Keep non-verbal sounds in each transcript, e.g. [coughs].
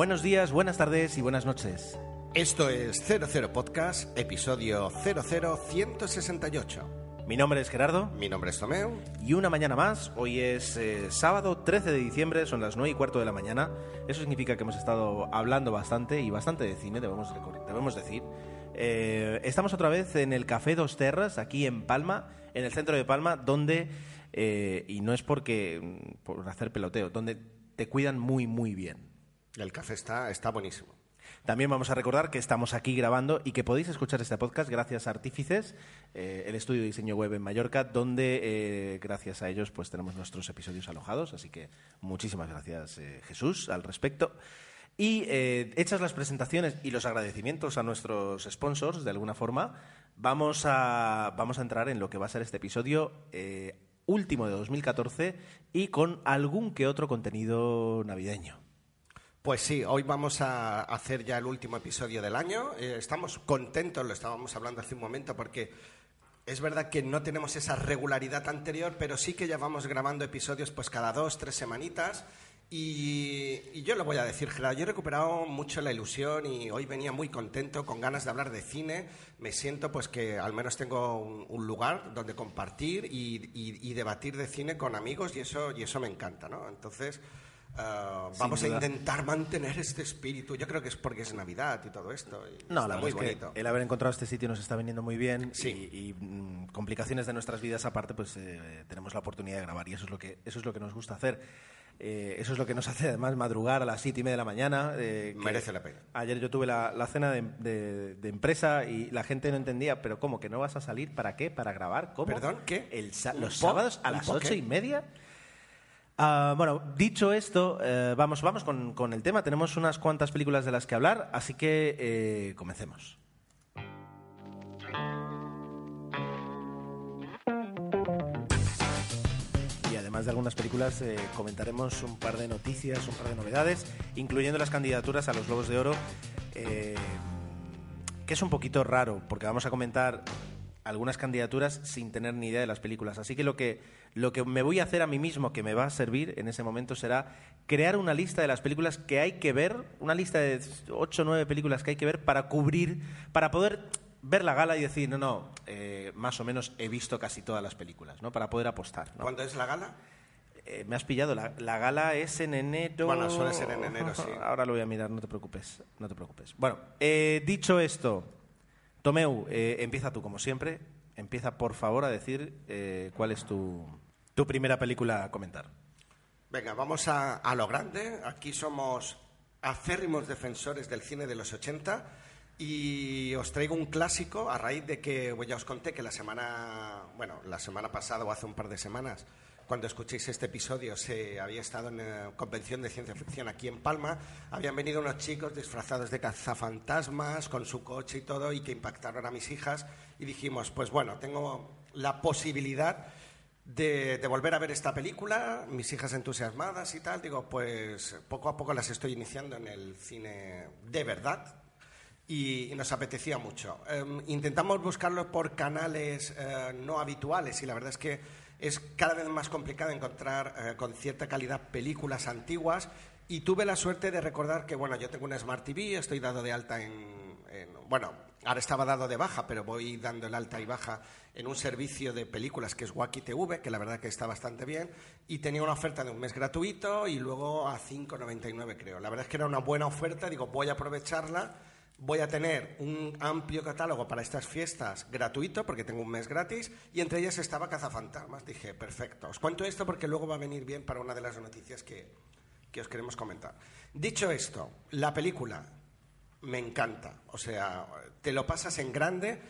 Buenos días, buenas tardes y buenas noches. Esto es 00 Podcast, episodio 00168. Mi nombre es Gerardo Mi nombre es Tomeu. y una mañana más. Hoy es eh, sábado 13 de diciembre, son las 9 y cuarto de la mañana. Eso significa que hemos estado hablando bastante y bastante de cine, debemos, debemos decir. Eh, estamos otra vez en el Café Dos Terras, aquí en Palma, en el centro de Palma, donde, eh, y no es porque mm, por hacer peloteo, donde te cuidan muy, muy bien. El café está, está buenísimo. También vamos a recordar que estamos aquí grabando y que podéis escuchar este podcast gracias a Artífices, eh, el estudio de diseño web en Mallorca, donde eh, gracias a ellos pues tenemos nuestros episodios alojados. Así que muchísimas gracias eh, Jesús al respecto. Y hechas las presentaciones y los agradecimientos a nuestros sponsors, de alguna forma, vamos a, vamos a entrar en lo que va a ser este episodio último de 2014 y con algún que otro contenido navideño. Pues sí, hoy vamos a hacer ya el último episodio del año. Eh, estamos contentos, lo estábamos hablando hace un momento, porque es verdad que no tenemos esa regularidad anterior, pero sí que ya vamos grabando episodios pues cada dos, tres semanitas. Y, yo lo voy a decir, Gerardo, yo he recuperado mucho la ilusión y hoy venía muy contento, con ganas de hablar de cine. Me siento pues que al menos tengo un, lugar donde compartir y, y- y debatir de cine con amigos y eso, y eso me encanta, ¿no? Entonces... Uh, vamos a intentar mantener este espíritu. Yo creo que es porque es Navidad y todo esto. y No, la muy verdad es que bonito. el haber encontrado este sitio nos está viniendo muy bien Sí. y, y, mm, complicaciones de nuestras vidas aparte, pues eh, tenemos la oportunidad de grabar y eso es lo que, eso es lo que nos gusta hacer. Eh, eso es lo que nos hace además madrugar a las siete y media de la mañana. eh, Merece la pena. Ayer yo tuve la, la cena de, de- de empresa y la gente no entendía, pero ¿cómo? ¿Que no vas a salir? ¿Para qué? ¿Para grabar? ¿Cómo? ¿Perdón? ¿Qué? El sa- ¿Un los sábados a las ocho y media. Ah, bueno, dicho esto, eh, vamos, vamos con, con el tema. Tenemos unas cuantas películas de las que hablar, así que eh, comencemos. Y además de algunas películas, eh, comentaremos un par de noticias, un par de novedades, incluyendo las candidaturas a los Globos de Oro, que es un poquito raro, porque vamos a comentar algunas candidaturas sin tener ni idea de las películas. Así que lo que, lo que me voy a hacer a mí mismo, que me va a servir en ese momento, será crear una lista de las películas que hay que ver, una lista de ocho o nueve películas que hay que ver para cubrir, para poder ver la gala y decir, no, no, eh, más o menos he visto casi todas las películas, ¿no? Para poder apostar. ¿no? ¿Cuándo es la gala? Eh, me has pillado, la, la gala es en enero. Bueno, suele ser en enero, sí. [laughs] Ahora lo voy a mirar, no te preocupes, no te preocupes. Bueno, eh, dicho esto, Tomeu, eh, empieza tú como siempre. Empieza por favor a decir eh, cuál es tu, tu primera película a comentar. Venga, vamos a, a lo grande. Aquí somos acérrimos defensores del cine de los 80 y os traigo un clásico a raíz de que pues ya os conté que la semana, bueno, la semana pasada o hace un par de semanas, cuando escuchéis este episodio, se había estado en eh, convención de ciencia ficción aquí en Palma. Habían venido unos chicos disfrazados de cazafantasmas con su coche y todo y que impactaron a mis hijas y dijimos, pues bueno, tengo la posibilidad de, de volver a ver esta película, mis hijas entusiasmadas y tal, digo, pues poco a poco las estoy iniciando en el cine de verdad y, nos apetecía mucho. Em, intentamos buscarlo por canales eh, no habituales y la verdad es que es cada vez más complicado encontrar eh, con cierta calidad películas antiguas y tuve la suerte de recordar que, bueno, yo tengo una Smart TV, estoy dado de alta en, en- bueno, ahora estaba dado de baja, pero voy dando el alta y baja en un servicio de películas que es Wacky TV, que la verdad que está bastante bien, y tenía una oferta de un mes gratuito y luego a 5,99 creo. La verdad es que era una buena oferta, digo, voy a aprovecharla, voy a tener un amplio catálogo para estas fiestas gratuito, porque tengo un mes gratis, y entre ellas estaba Cazafantasmas. Dije, perfecto. Os cuento esto porque luego va a venir bien para una de las noticias que, que os queremos comentar. Dicho esto, la película me encanta. O sea, te lo pasas en grande.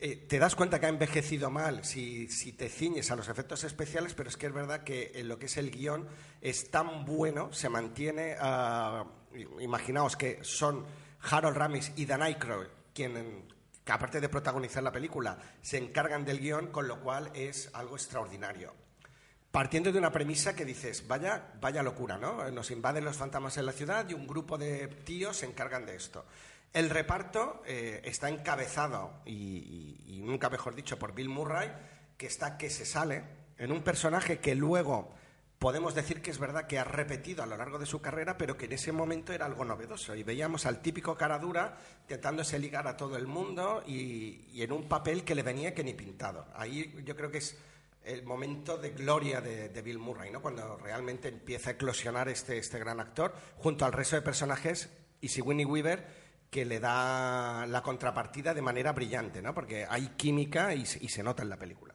eh, te das cuenta que ha envejecido mal si, si, te ciñes a los efectos especiales, pero es que es verdad que en lo que es el guion es tan bueno, se mantiene. Uh, imaginaos que son Harold Ramis y Dan Aykroyd quien, que aparte de protagonizar la película, se encargan del guion, con lo cual es algo extraordinario. Partiendo de una premisa que dices, vaya, vaya locura, ¿no? Nos invaden los fantasmas en la ciudad y un grupo de tíos se encargan de esto. El reparto eh, está encabezado, y, y, nunca mejor dicho, por Bill Murray, que está que se sale en un personaje que luego podemos decir que es verdad que ha repetido a lo largo de su carrera, pero que en ese momento era algo novedoso. Y veíamos al típico cara dura intentándose ligar a todo el mundo y, en un papel que le venía que ni pintado. Ahí yo creo que es el momento de gloria de, Bill Murray, ¿no? cuando realmente empieza a eclosionar este, este gran actor, junto al resto de personajes, y si Winnie Weaver que le da la contrapartida de manera brillante, ¿no? Porque hay química y se nota en la película.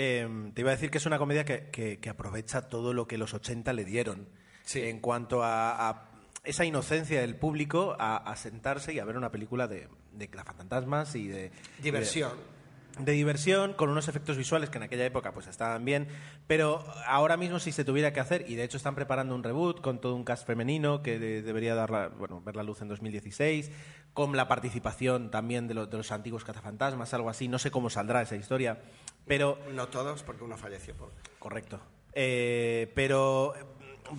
Eh, te iba a decir que es una comedia que, que, que aprovecha todo lo que los 80 le dieron sí. en cuanto a, a, esa inocencia del público a, a, sentarse y a ver una película de, de fantasmas y de... Diversión. De, de diversión, con unos efectos visuales que en aquella época pues estaban bien, pero ahora mismo si se tuviera que hacer, y de hecho están preparando un reboot con todo un cast femenino que de, debería dar la, bueno, ver la luz en 2016, con la participación también de, lo, de, los antiguos cazafantasmas, algo así, no sé cómo saldrá esa historia, pero... No todos, porque uno falleció. Por... Correcto. Eh, pero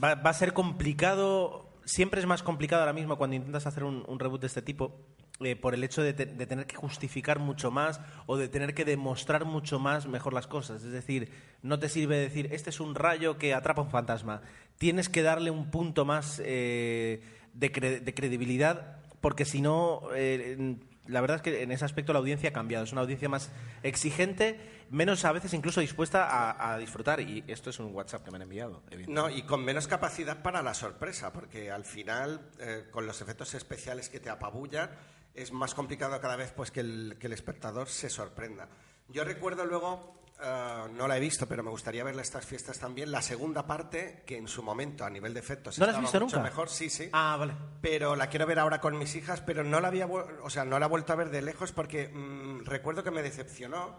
va, va, a ser complicado, siempre es más complicado ahora mismo cuando intentas hacer un, un reboot de este tipo, eh, por el hecho de, te, de, tener que justificar mucho más o de tener que demostrar mucho más mejor las cosas. Es decir, no te sirve decir, este es un rayo que atrapa un fantasma. Tienes que darle un punto más eh, de, cre de, credibilidad, porque si no, eh, la verdad es que en ese aspecto la audiencia ha cambiado. Es una audiencia más exigente, menos a veces incluso dispuesta a, a disfrutar. Y esto es un WhatsApp que me han enviado. No, y con menos capacidad para la sorpresa, porque al final, eh, con los efectos especiales que te apabullan, es más complicado cada vez pues, que, el, que el espectador se sorprenda. Yo recuerdo luego, uh, no la he visto, pero me gustaría verla estas fiestas también, la segunda parte, que en su momento, a nivel de efectos, ¿No la has visto mucho nunca? mejor, sí, sí. Ah, vale. Pero la quiero ver ahora con mis hijas, pero no la había, o sea, no la he vuelto a ver de lejos porque mmm, recuerdo que me decepcionó.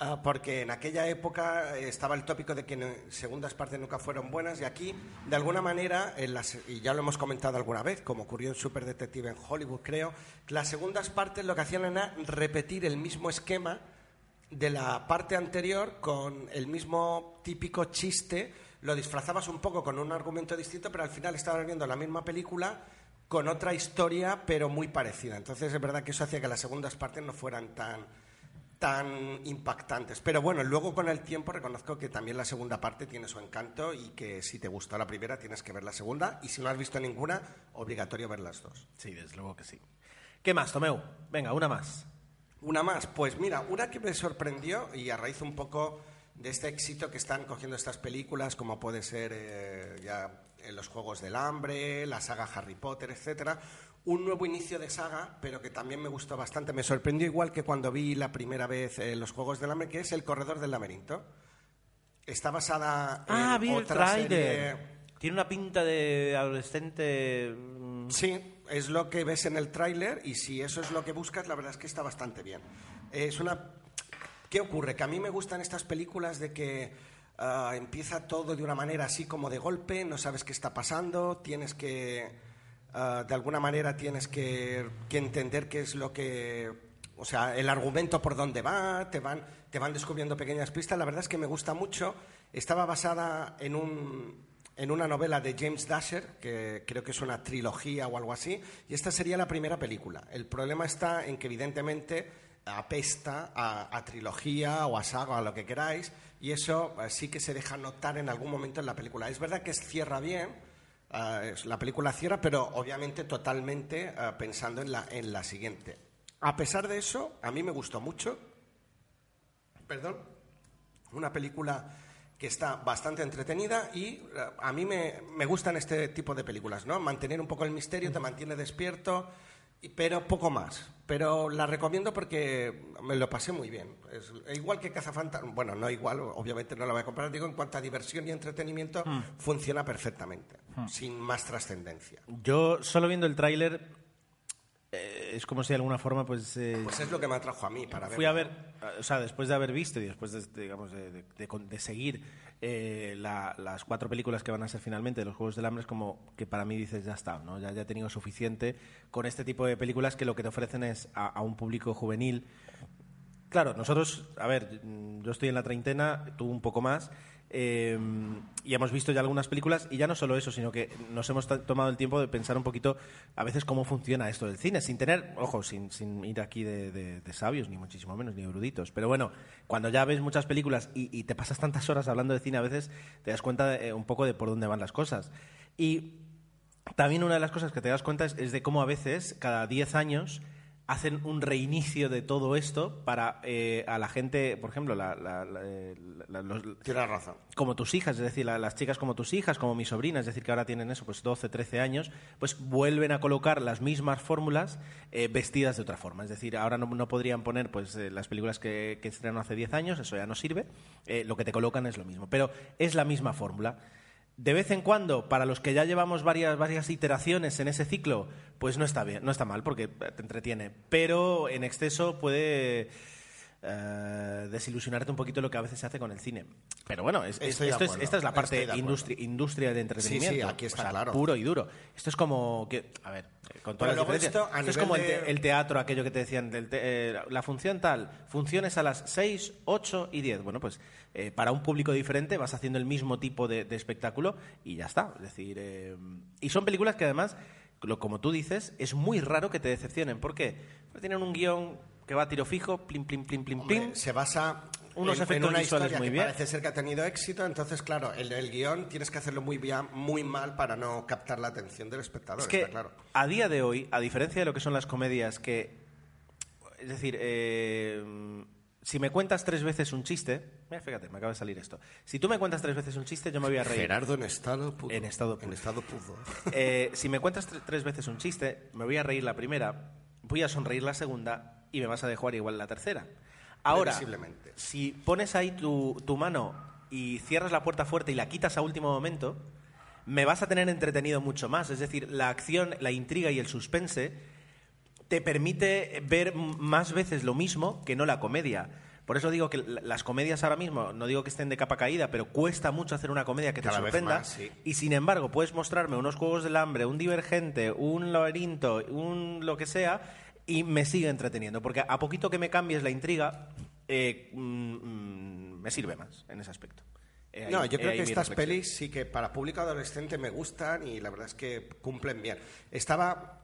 Uh, porque en aquella época estaba el tópico de que no, segundas partes nunca fueron buenas y aquí, de alguna manera, en las, y ya lo hemos comentado alguna vez, como ocurrió en Super Detective en Hollywood, creo, las segundas partes lo que hacían era repetir el mismo esquema de la parte anterior con el mismo típico chiste, lo disfrazabas un poco con un argumento distinto, pero al final estabas viendo la misma película con otra historia, pero muy parecida. Entonces es verdad que eso hacía que las segundas partes no fueran tan tan impactantes. Pero bueno, luego con el tiempo reconozco que también la segunda parte tiene su encanto y que si te gustó la primera tienes que ver la segunda y si no has visto ninguna, obligatorio ver las dos. Sí, desde luego que sí. ¿Qué más, Tomeu? Venga, una más. Una más. Pues mira, una que me sorprendió y a raíz un poco de este éxito que están cogiendo estas películas, como puede ser eh, ya en los Juegos del Hambre, la saga Harry Potter, etcétera, un nuevo inicio de saga, pero que también me gustó bastante. Me sorprendió igual que cuando vi la primera vez eh, los Juegos del Hambre, que es El Corredor del Laberinto. Está basada en ah, vi otra el serie... Tiene una pinta de adolescente... mm, Sí, es lo que ves en el tráiler y si eso es lo que buscas, la verdad es que está bastante bien. Es una... ¿Qué ocurre? Que a mí me gustan estas películas de que uh, empieza todo de una manera así como de golpe, no sabes qué está pasando, tienes que... Uh, de alguna manera tienes que, que, entender qué es lo que, o sea, el argumento por dónde va, te van, te van descubriendo pequeñas pistas. La verdad es que me gusta mucho. Estaba basada en, un, en una novela de James Dasher, que creo que es una trilogía o algo así, y esta sería la primera película. El problema está en que evidentemente apesta a, trilogía o a saga o a lo que queráis, y eso uh, sí que se deja notar en algún momento en la película. Es verdad que cierra bien Uh, la película cierra, pero obviamente totalmente uh, pensando en la, en la siguiente. A pesar de eso, a mí me gustó mucho. Perdón. Una película que está bastante entretenida y uh, a mí me, me, gustan este tipo de películas, ¿no? Mantener un poco el misterio, te mantiene despierto, pero poco más. Pero la recomiendo porque me lo pasé muy bien. Es, igual que Cazafantasmas, bueno, no igual, obviamente no la voy a comprar, digo, en cuanto a diversión y entretenimiento, mm. funciona perfectamente, mm. sin más trascendencia. Yo, solo viendo el tráiler, eh, es como si de alguna forma, pues... eh, Pues es lo que me atrajo a mí para ver. Fui a ver, o sea, después de haber visto y después de, digamos, de, de- de seguir eh, la- las cuatro películas que van a ser finalmente de los Juegos del Hambre, es como que para mí dices, ya está, ¿no? ya, ya he tenido suficiente con este tipo de películas que lo que te ofrecen es a, a un público juvenil. Claro, nosotros, a ver, yo estoy en la treintena, tú un poco más, eh, y hemos visto ya algunas películas, y ya no solo eso, sino que nos hemos tomado el tiempo de pensar un poquito a veces cómo funciona esto del cine, sin tener, ojo, sin, sin ir aquí de, sabios, ni muchísimo menos, ni eruditos. Pero bueno, cuando ya ves muchas películas y, te pasas tantas horas hablando de cine, a veces te das cuenta eh, un poco de por dónde van las cosas. Y también una de las cosas que te das cuenta es, es de cómo a veces, cada 10 años, hacen un reinicio de todo esto para eh, a la gente, por ejemplo, la- la- la- eh, la- los- Tienes razón. como tus hijas, es decir, la- las chicas como tus hijas, como mi sobrina, es decir, que ahora tienen eso, pues 12, 13 años, pues vuelven a colocar las mismas fórmulas eh, vestidas de otra forma. Es decir, ahora no, no podrían poner pues eh, las películas que, que estrenaron hace 10 años, eso ya no sirve, lo que te colocan es lo mismo, pero es la misma fórmula. De vez en cuando, para los que ya llevamos varias, varias iteraciones en ese ciclo, pues no está bien, no está mal porque te entretiene, pero en exceso puede eh, desilusionarte un poquito lo que a veces se hace con el cine. Pero bueno, es- es- esto es- esta es la parte de industria, industria de entretenimiento. Sí, sí, aquí está o sea, claro. Puro y duro. Esto es como que, a ver, con todas las diferencias. esto, es como el, te- de- el teatro, aquello que te decían, del te- eh, la función tal, funciones a las 6, 8 y 10. Bueno, pues eh, para un público diferente vas haciendo el mismo tipo de, de espectáculo y ya está. Es decir, eh, y son películas que además, como tú dices, es muy raro que te decepcionen. ¿Por qué? Porque tienen un guion que va a tiro fijo, plim, plim, plim, plim, Hombre, plim. se basa Unos en, en una visuales historia muy que bien. parece ser que ha tenido éxito, entonces claro, el, el guion tienes que hacerlo muy bien, muy mal para no captar la atención del espectador, Es que está claro. a día de hoy, a diferencia de lo que son las comedias, que. Es decir, eh, si me cuentas tres veces un chiste. Mira, fíjate, me acaba de salir esto. Si tú me cuentas tres veces un chiste, yo me voy a reír. Gerardo en estado pudo. En estado En pudo. estado pudo. Eh, si me cuentas tre- tres veces un chiste, me voy a reír la primera, voy a sonreír la segunda y me vas a dejar igual la tercera. Ahora, si pones ahí tu, tu mano y cierras la puerta fuerte y la quitas a último momento, me vas a tener entretenido mucho más. Es decir, la acción, la intriga y el suspense te permite ver más veces lo mismo que no la comedia. Por eso digo que las comedias ahora mismo, no digo que estén de capa caída, pero cuesta mucho hacer una comedia que te Cada sorprenda. más, sí. Y sin embargo, puedes mostrarme unos juegos del hambre, un divergente, un laberinto, un lo que sea, y me sigue entreteniendo. Porque a poquito que me cambies la intriga, eh, mm, mm, me sirve más en ese aspecto. Eh, No, ahí- yo eh, creo que estas pelis sí que para público adolescente me gustan y la verdad es que cumplen bien. Estaba,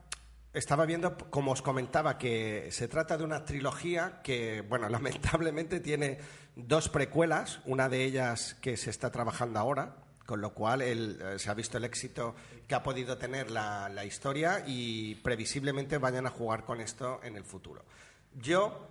estaba viendo, como os comentaba, que se trata de una trilogía que, bueno, [laughs] lamentablemente tiene dos precuelas, una de ellas que se está trabajando ahora, con lo cual el- eh, se ha visto el éxito que ha podido tener la, la historia y previsiblemente vayan a jugar con esto en el futuro. Yo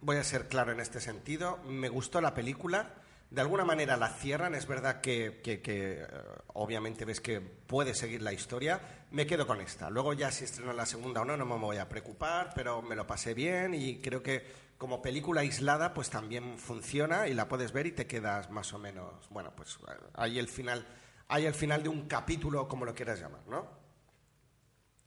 voy a ser claro en este sentido. Me gustó la película. De alguna manera la cierran. Es verdad que, que- que, eh, obviamente ves que puede seguir la historia. Me quedo con esta. Luego ya si estreno la segunda o no, no me voy a preocupar, pero me lo pasé bien y creo que como película aislada pues también funciona y la puedes ver y te quedas más o menos, bueno, pues eh, ahí el final, hay el final de un capítulo, como lo quieras llamar, ¿no?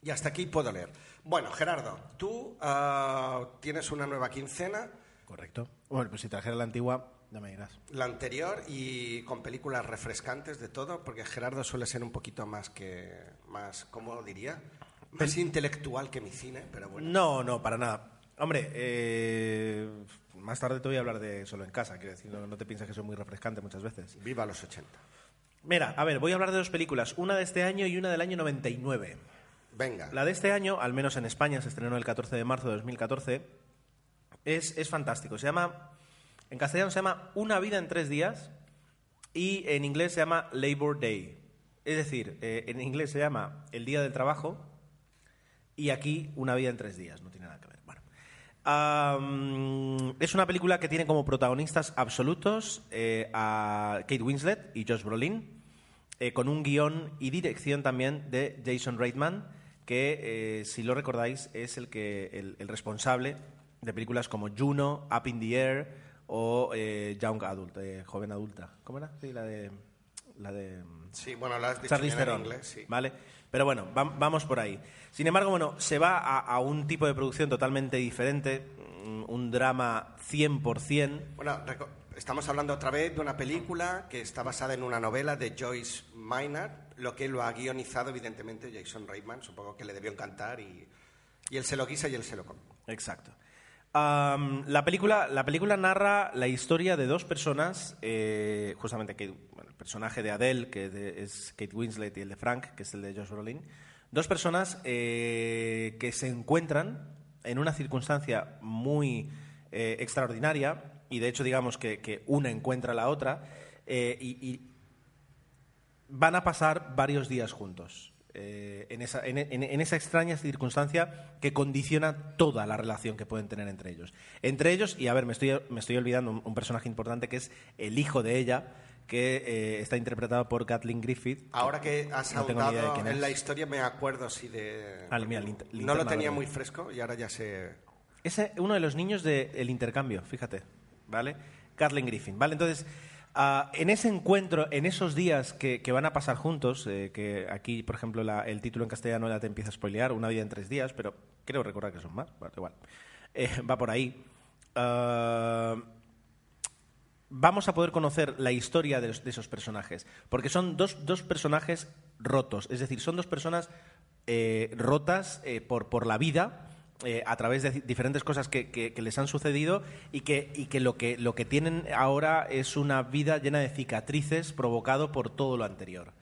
Y hasta aquí puedo leer. Bueno, Gerardo, tú ah, tienes una nueva quincena, Correcto. Bueno, pues si trajera la antigua, ya me dirás. la anterior, y con películas refrescantes de todo, porque Gerardo suele ser un poquito más que, más, ¿cómo diría? Más intelectual que mi cine, pero bueno. No, no, para nada. Hombre, eh, más tarde te voy a hablar de solo en casa, quiero decir, no, no te piensas que soy muy refrescante muchas veces. Viva los 80. Mira, a ver, voy a hablar de dos películas, una de este año y una del año 99. Venga. La de este año, al menos en España, se estrenó el 14 de marzo de 2014, es, es fantástico. Se llama, en castellano se llama Una vida en tres días y en inglés se llama Labor Day. Es decir, eh, en inglés se llama El Día del Trabajo y aquí Una vida en tres días. No tiene nada que ver. Es una película que tiene como protagonistas absolutos eh, a Kate Winslet y Josh Brolin, eh, con un guion y dirección también de Jason Reitman, que, eh, si lo recordáis, es el, que, el, el responsable de películas como Juno, Up in the Air o Young Adult, Joven Adulta. ¿Cómo era? Sí, la de... la de Sí, bueno, la has dicho Charlize bien en Theron, inglés, sí. ¿vale? Pero bueno, vam- vamos por ahí. Sin embargo, bueno, se va a, a un tipo de producción totalmente diferente, mm, un drama 100%. Bueno, estamos hablando otra vez de una película que está basada en una novela de Joyce Maynard, lo que lo ha guionizado evidentemente Jason Reitman, supongo que le debió encantar y, y él se lo guisa y él se lo come. Exacto. La, película, la película narra la historia de dos personas, eh, justamente bueno, el personaje de Adele, que es Kate Winslet, y el de Frank, que es el de Josh Brolin. Dos personas eh, que se encuentran en una circunstancia muy eh, extraordinaria, y de hecho digamos que, que una encuentra a la otra, y van a pasar varios días juntos. Eh, en, esa, en- en- en esa extraña circunstancia que condiciona toda la relación que pueden tener entre ellos. Entre ellos, y a ver, me estoy, me estoy olvidando un, un personaje importante que es el hijo de ella, que eh, está interpretado por Kathleen Griffith. Ahora que has No en es. la historia me acuerdo así de... Ah, mira, no lo tenía muy fresco y ahora ya sé... Es uno de los niños del intercambio, fíjate, ¿vale? Kathleen Griffin, ¿vale? Entonces, ah, en ese encuentro, en esos días que, van a pasar juntos, eh, que aquí, por ejemplo, la- el título en castellano ya te empieza a spoilear, una vida en tres días, pero creo recordar que son más, bueno, igual. Eh, va por ahí. Ah, vamos a poder conocer la historia de, esos personajes. Porque son dos, dos personajes rotos. Es decir, son dos personas eh, rotas por, por la vida. Eh, a través de diferentes cosas que, les han sucedido y que, lo que tienen ahora es una vida llena de cicatrices provocado por todo lo anterior.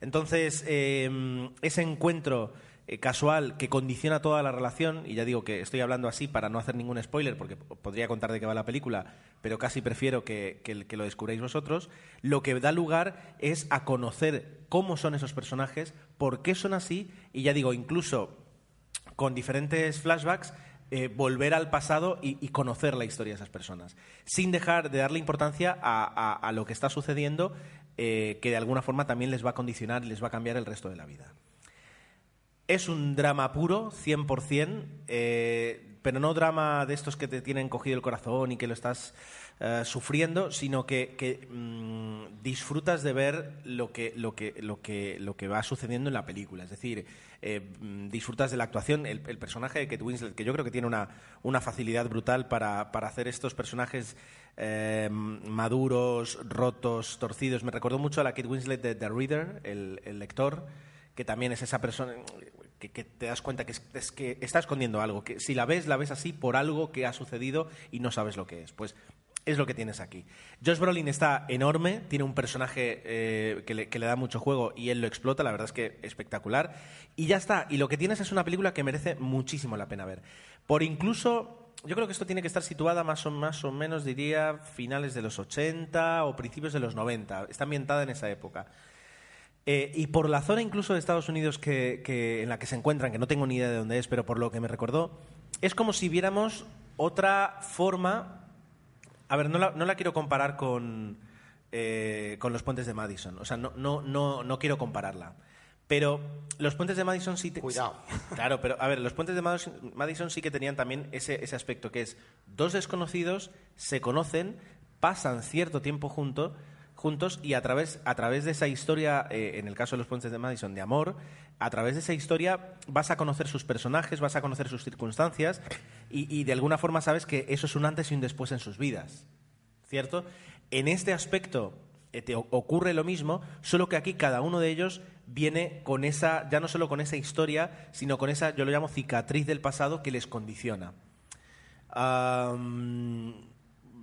Entonces, eh, ese encuentro eh, casual que condiciona toda la relación, y ya digo que estoy hablando así para no hacer ningún spoiler, porque podría contar de qué va la película, pero casi prefiero que, que- que lo descubráis vosotros, lo que da lugar es a conocer cómo son esos personajes, por qué son así, y ya digo, incluso con diferentes flashbacks, eh, volver al pasado y, conocer la historia de esas personas, sin dejar de darle importancia a, a- a lo que está sucediendo, eh, que de alguna forma también les va a condicionar y les va a cambiar el resto de la vida. Es un drama puro, 100%, eh, pero no drama de estos que te tienen cogido el corazón y que lo estás eh, sufriendo, sino que, que, mm, disfrutas de ver lo que, lo, que, lo, que, lo que va sucediendo en la película. Es decir, eh, disfrutas de la actuación. El, personaje de Kate Winslet, que yo creo que tiene una, una facilidad brutal para, para hacer estos personajes eh, maduros, rotos, torcidos. Me recordó mucho a la Kate Winslet de The Reader, el, lector que también es esa persona que, te das cuenta que, es que está escondiendo algo, que si la ves, la ves así por algo que ha sucedido y no sabes lo que es. Pues es lo que tienes aquí. Josh Brolin está enorme, tiene un personaje eh, que, le, da mucho juego y él lo explota, la verdad es que espectacular. Y ya está, y lo que tienes es una película que merece muchísimo la pena ver. Por incluso, yo creo que esto tiene que estar situada más o, más o menos, diría, finales de los 80 o principios de los 90. Está ambientada en esa época. Eh, y por la zona incluso de Estados Unidos que- en la que se encuentran, que no tengo ni idea de dónde es, pero por lo que me recordó, es como si viéramos otra forma. A ver, no la, no la quiero comparar con, eh, con los puentes de Madison. O sea, no, no, no, no quiero compararla. Pero los puentes de Madison sí... te- Cuidado. Claro, pero a ver, los puentes de Madison, Madison sí que tenían también ese, ese aspecto, que es dos desconocidos se conocen, pasan cierto tiempo juntos juntos y a través, a través de esa historia, eh, en el caso de los puentes de Madison, de amor, a través de esa historia vas a conocer sus personajes, vas a conocer sus circunstancias y, de alguna forma sabes que eso es un antes y un después en sus vidas. ¿Cierto? En este aspecto eh, te ocurre lo mismo, solo que aquí cada uno de ellos viene con esa, ya no solo con esa historia, sino con esa, yo lo llamo cicatriz del pasado que les condiciona. Am,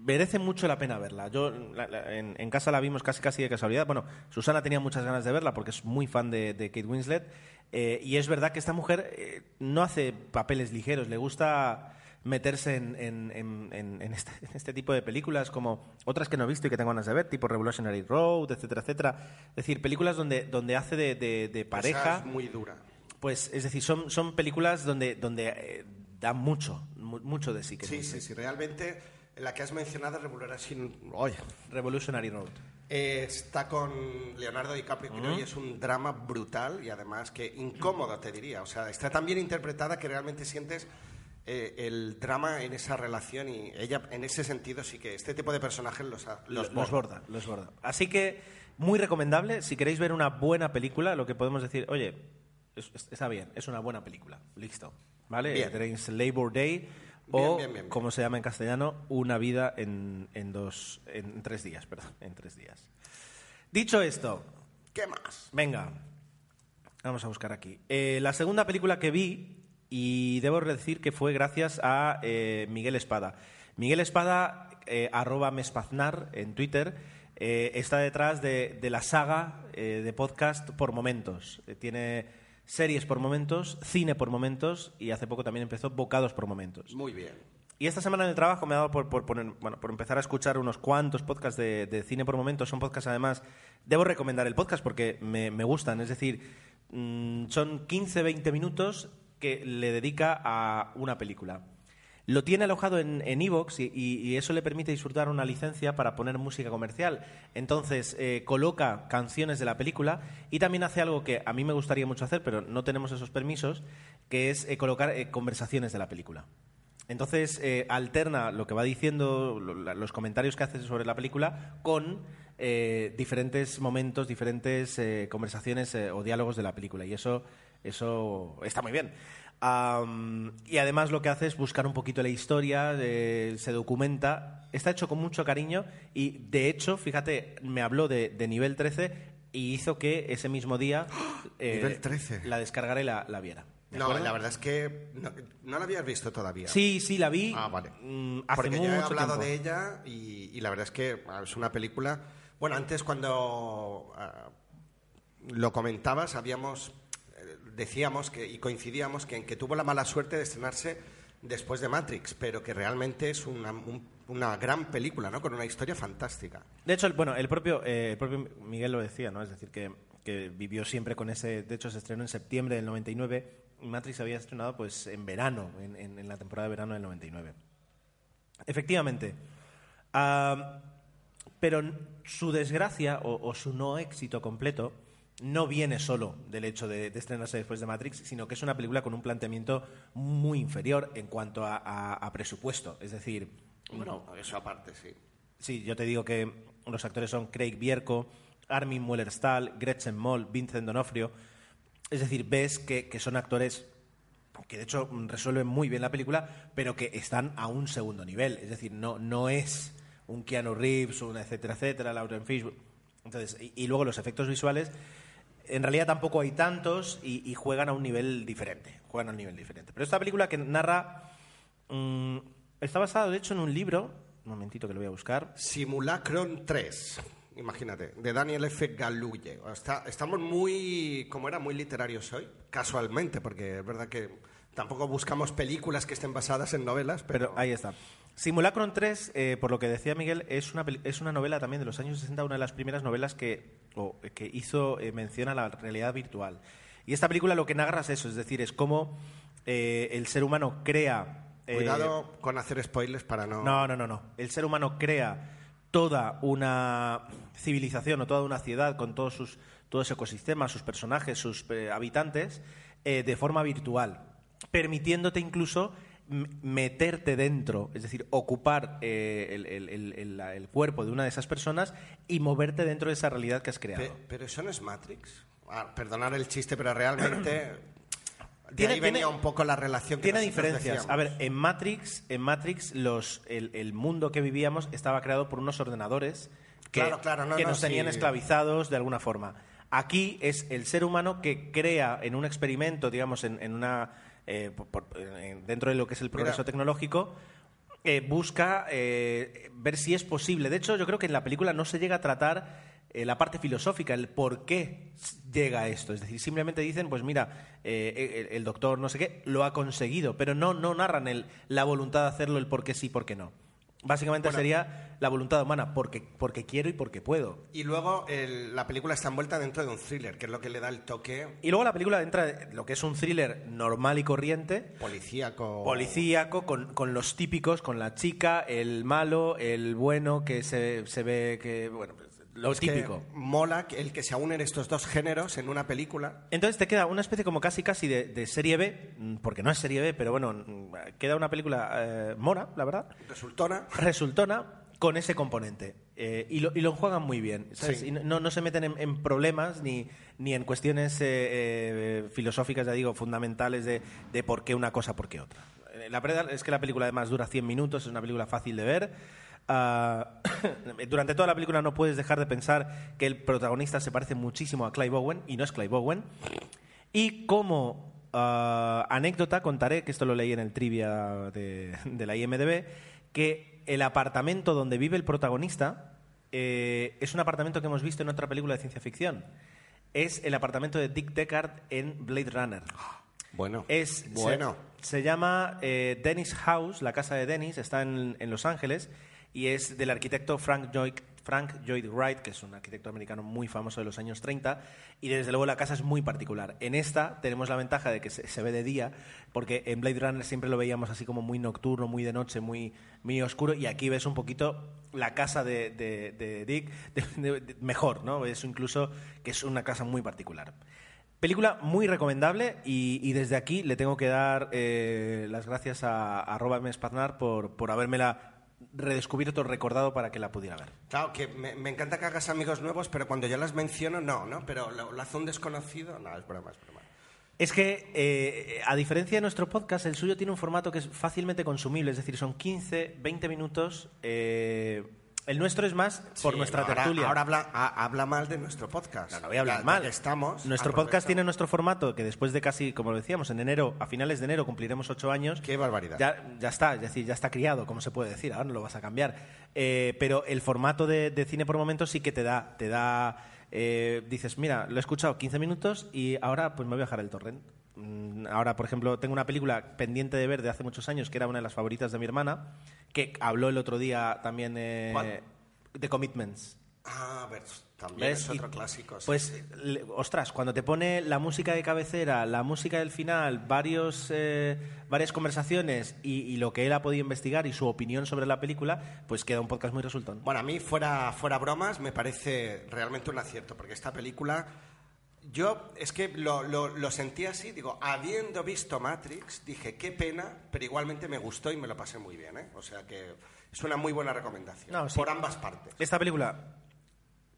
merece mucho la pena verla. Yo la- la- en, en casa la vimos casi casi de casualidad. Bueno, Susana tenía muchas ganas de verla porque es muy fan de, de Kate Winslet. eh, y es verdad que esta mujer eh, no hace papeles ligeros, le gusta meterse en, en- en- en- en este, [laughs] en este tipo de películas como otras que no he visto y que tengo ganas de ver, tipo Revolutionary Road, etcétera, etcétera. Es decir, películas donde, donde hace de, de- de Esa pareja. es muy dura. Pues, es decir, son, son películas donde, donde eh, da mucho, mu- mucho de sí. que Sí, sí, sí. Realmente, la que has mencionado, Revolutionary Road. Eh, está con Leonardo DiCaprio creo, y es un drama brutal y además que incómodo te diría. O sea, está tan bien interpretada que realmente sientes eh, el drama en esa relación y ella, en ese sentido, sí que este tipo de personajes los, ha- los, los, borda. borda, los borda. Así que, muy recomendable. Si queréis ver una buena película, lo que podemos decir, oye, es- está bien, es una buena película. Listo. ¿Vale? Bien. Tenéis Labor Day o, Bien, bien, bien, como se llama en castellano, Una vida en, en dos, en tres días, perdón, en tres días. Dicho esto, ¿Qué más? Venga, vamos a buscar aquí. Eh, la segunda película que vi, y debo decir que fue gracias a eh, Miguel Espada. Miguel Espada, eh, arroba mespaznar en Twitter, está detrás de, de la saga de podcast por momentos. Tiene series por momentos, cine por momentos, y hace poco también empezó bocados por momentos. Muy bien. Y esta semana en el trabajo me ha dado por, por, poner- bueno, por empezar a escuchar unos cuantos podcasts de, de cine por momentos. Son podcasts, además, debo recomendar el podcast porque me, me gustan. Es decir, mm, son 15-20 minutos que le dedica a una película. Lo tiene alojado en en Evox y, y- eso le permite disfrutar una licencia para poner música comercial. Entonces, eh, coloca canciones de la película y también hace algo que a mí me gustaría mucho hacer, pero no tenemos esos permisos, que es eh, colocar eh, conversaciones de la película. Entonces, alterna lo que va diciendo, los comentarios que hace sobre la película, con diferentes momentos, diferentes conversaciones o diálogos de la película. Y eso, eso está muy bien. Y además lo que hace es buscar un poquito la historia, eh, se documenta. Está hecho con mucho cariño y, de hecho, fíjate, me habló de, de nivel 13 y hizo que ese mismo día [gasps] eh, Nivel 13. la descargara y la, la viera. ¿De No, acuerdo? la verdad es que no, no la habías visto todavía. Sí, sí, la vi. Ah, vale. mm, hace Porque mucho yo he hablado tiempo. de ella y, y la verdad es que ah, es una película. Bueno, antes cuando ah, lo comentabas, habíamos decíamos que y coincidíamos que en que tuvo la mala suerte de estrenarse después de Matrix, pero que realmente es una, un- una gran película, ¿no? Con una historia fantástica. De hecho, el, bueno, el propio, eh, el propio Miguel lo decía, ¿no? Es decir, que, que vivió siempre con ese... De hecho, se estrenó en septiembre del 99 y Matrix había estrenado pues en verano, en, en- la temporada de verano del 99. Efectivamente. Ah, pero su desgracia o, o su no éxito completo no viene solo del hecho de, de estrenarse después de Matrix, sino que es una película con un planteamiento muy inferior en cuanto a, a- a presupuesto. Es decir, Bueno, eso aparte, sí. Sí, yo te digo que los actores son Craig Bierko, Armin Mueller-Stahl, Gretchen Moll, Vincent D'Onofrio. Es decir, ves que, que son actores que de hecho resuelven muy bien la película, pero que están a un segundo nivel. Es decir, no, no es un Keanu Reeves, un etcétera, etcétera, Lauren Fishburne. Entonces, y, y luego los efectos visuales, en realidad tampoco hay tantos y, juegan a un nivel diferente. Juegan a un nivel diferente. Pero esta película que narra. mm, está basada, de hecho, en un libro. Un momentito que lo voy a buscar. Simulacron 3, imagínate, de Daniel F. Galuye. Está- estamos muy, como era, muy literarios hoy, casualmente, porque es verdad que tampoco buscamos películas que estén basadas en novelas, pero, Pero ahí está. Simulacron 3, eh, por lo que decía Miguel, es una, es una novela también de los años 60, una de las primeras novelas que, que hizo eh, mención a la realidad virtual. Y esta película lo que narra es eso, es decir, es cómo eh, el ser humano crea... cuidado con hacer spoilers para no... no, no, no, no. El ser humano crea toda una civilización o toda una ciudad con todos sus todo ese ecosistema, sus personajes, sus habitantes, de forma virtual, permitiéndote incluso meterte dentro, es decir, ocupar eh, el, el- el- el- cuerpo de una de esas personas y moverte dentro de esa realidad que has creado. Pe- pero eso no es Matrix. Ah, perdonar el chiste, pero realmente... [clears throat] De Tiene- ahí venía tiene- un poco la relación que Tiene diferencias. decíamos. A ver, en Matrix, en Matrix los, el, el mundo que vivíamos estaba creado por unos ordenadores que, Claro, claro, no, que no, nos tenían esclavizados de alguna forma. Aquí es el ser humano que crea en un experimento, digamos, en, en una eh, por- por- en- dentro de lo que es el progreso Mira. tecnológico, eh, busca eh, ver si es posible. De hecho, yo creo que en la película no se llega a tratar eh, la parte filosófica, el por qué llega a esto. Es decir, simplemente dicen, pues mira, eh, el, el doctor no sé qué lo ha conseguido, pero no, no narran el, la voluntad de hacerlo, el por qué sí, por qué no. Básicamente Bueno. sería la voluntad humana, porque, porque quiero y porque puedo. Y luego el- la película está envuelta dentro de un thriller, que es lo que le da el toque Y luego la película entra en lo que es un thriller normal y corriente, policíaco. policíaco, con, con los típicos, con la chica, el malo, el bueno, que se, se ve que, bueno, lo Es que típico. mola que- el que se unen estos dos géneros en una película. Entonces te queda una especie como casi casi de, de serie B, mm, porque no es serie B, pero bueno, mm, queda una película eh, mona, la verdad, Resultona. resultona con ese componente. Eh, y, lo, y lo juegan muy bien. ¿sabes? Sí. Y no, no se meten en, en problemas ni, ni en cuestiones eh, eh, filosóficas, ya digo, fundamentales de, de por qué una cosa, por qué otra. Eh, La verdad es que la película además dura 100 minutos, es una película fácil de ver. Ah, [coughs] durante toda la película no puedes dejar de pensar que el protagonista se parece muchísimo a Clive Owen y no es Clive Owen. Y como ah, anécdota contaré, que esto lo leí en el trivia de, de la IMDB, que el apartamento donde vive el protagonista eh, es un apartamento que hemos visto en otra película de ciencia ficción. Es el apartamento de Dick Deckard en Blade Runner. Bueno. Es, bueno. Se, se llama eh, Dennis House, la casa de Dennis, está en, en Los Ángeles y es del arquitecto Frank Lloyd, Frank Lloyd Wright, que es un arquitecto americano muy famoso de los años 30, y desde luego la casa es muy particular. En esta tenemos la ventaja de que se, ve de día, porque en Blade Runner siempre lo veíamos así como muy nocturno, muy de noche, muy, muy oscuro, y aquí ves un poquito la casa de, de- Dick [laughs] mejor, ¿no? Es incluso que es una casa muy particular. Película muy recomendable y, y desde aquí le tengo que dar eh, las gracias a, a. Spaznar por, por habérmela redescubierto, recordado para que la pudiera ver. Claro, que me, me encanta que hagas amigos nuevos, pero cuando yo las menciono, no, ¿no? Pero lo, lo hace un desconocido, no, es broma, es broma. Es que, eh, a diferencia de nuestro podcast, el suyo tiene un formato que es fácilmente consumible, es decir, son 15, 20 minutos. eh, el nuestro es más por Sí, nuestra ahora- tertulia. Ahora, habla, ha- habla mal de nuestro podcast. No, no voy a hablar Ya- mal. estamos. Nuestro podcast tiene nuestro formato que después de casi, como lo decíamos, en enero, a finales de enero cumpliremos ocho años. Qué barbaridad. Ya, ya está, es decir, ya está criado, como se puede decir, ahora no lo vas a cambiar. Eh, pero el formato de, de cine por momentos sí que te da, te da, eh, dices, mira, lo he escuchado 15 minutos y ahora pues me voy a bajar el torrent. Mm, Ahora, por ejemplo, tengo una película pendiente de ver de hace muchos años que era una de las favoritas de mi hermana, que habló el otro día también eh, de Commitments. Ah, ver, también ¿Ves? es otro Y, clásico. sí, Pues, sí. le- ostras, cuando te pone la música de cabecera, la música del final, varios, eh, varias conversaciones y, y lo que él ha podido investigar y su opinión sobre la película, pues queda un podcast muy resultón. Bueno, a mí, fuera, fuera bromas, me parece realmente un acierto, porque esta película. Yo es que lo, lo, lo sentí así, digo, habiendo visto Matrix, dije, qué pena, pero igualmente me gustó y me lo pasé muy bien, ¿eh? O sea que es una muy buena recomendación, No, sí. por ambas partes. Esta película,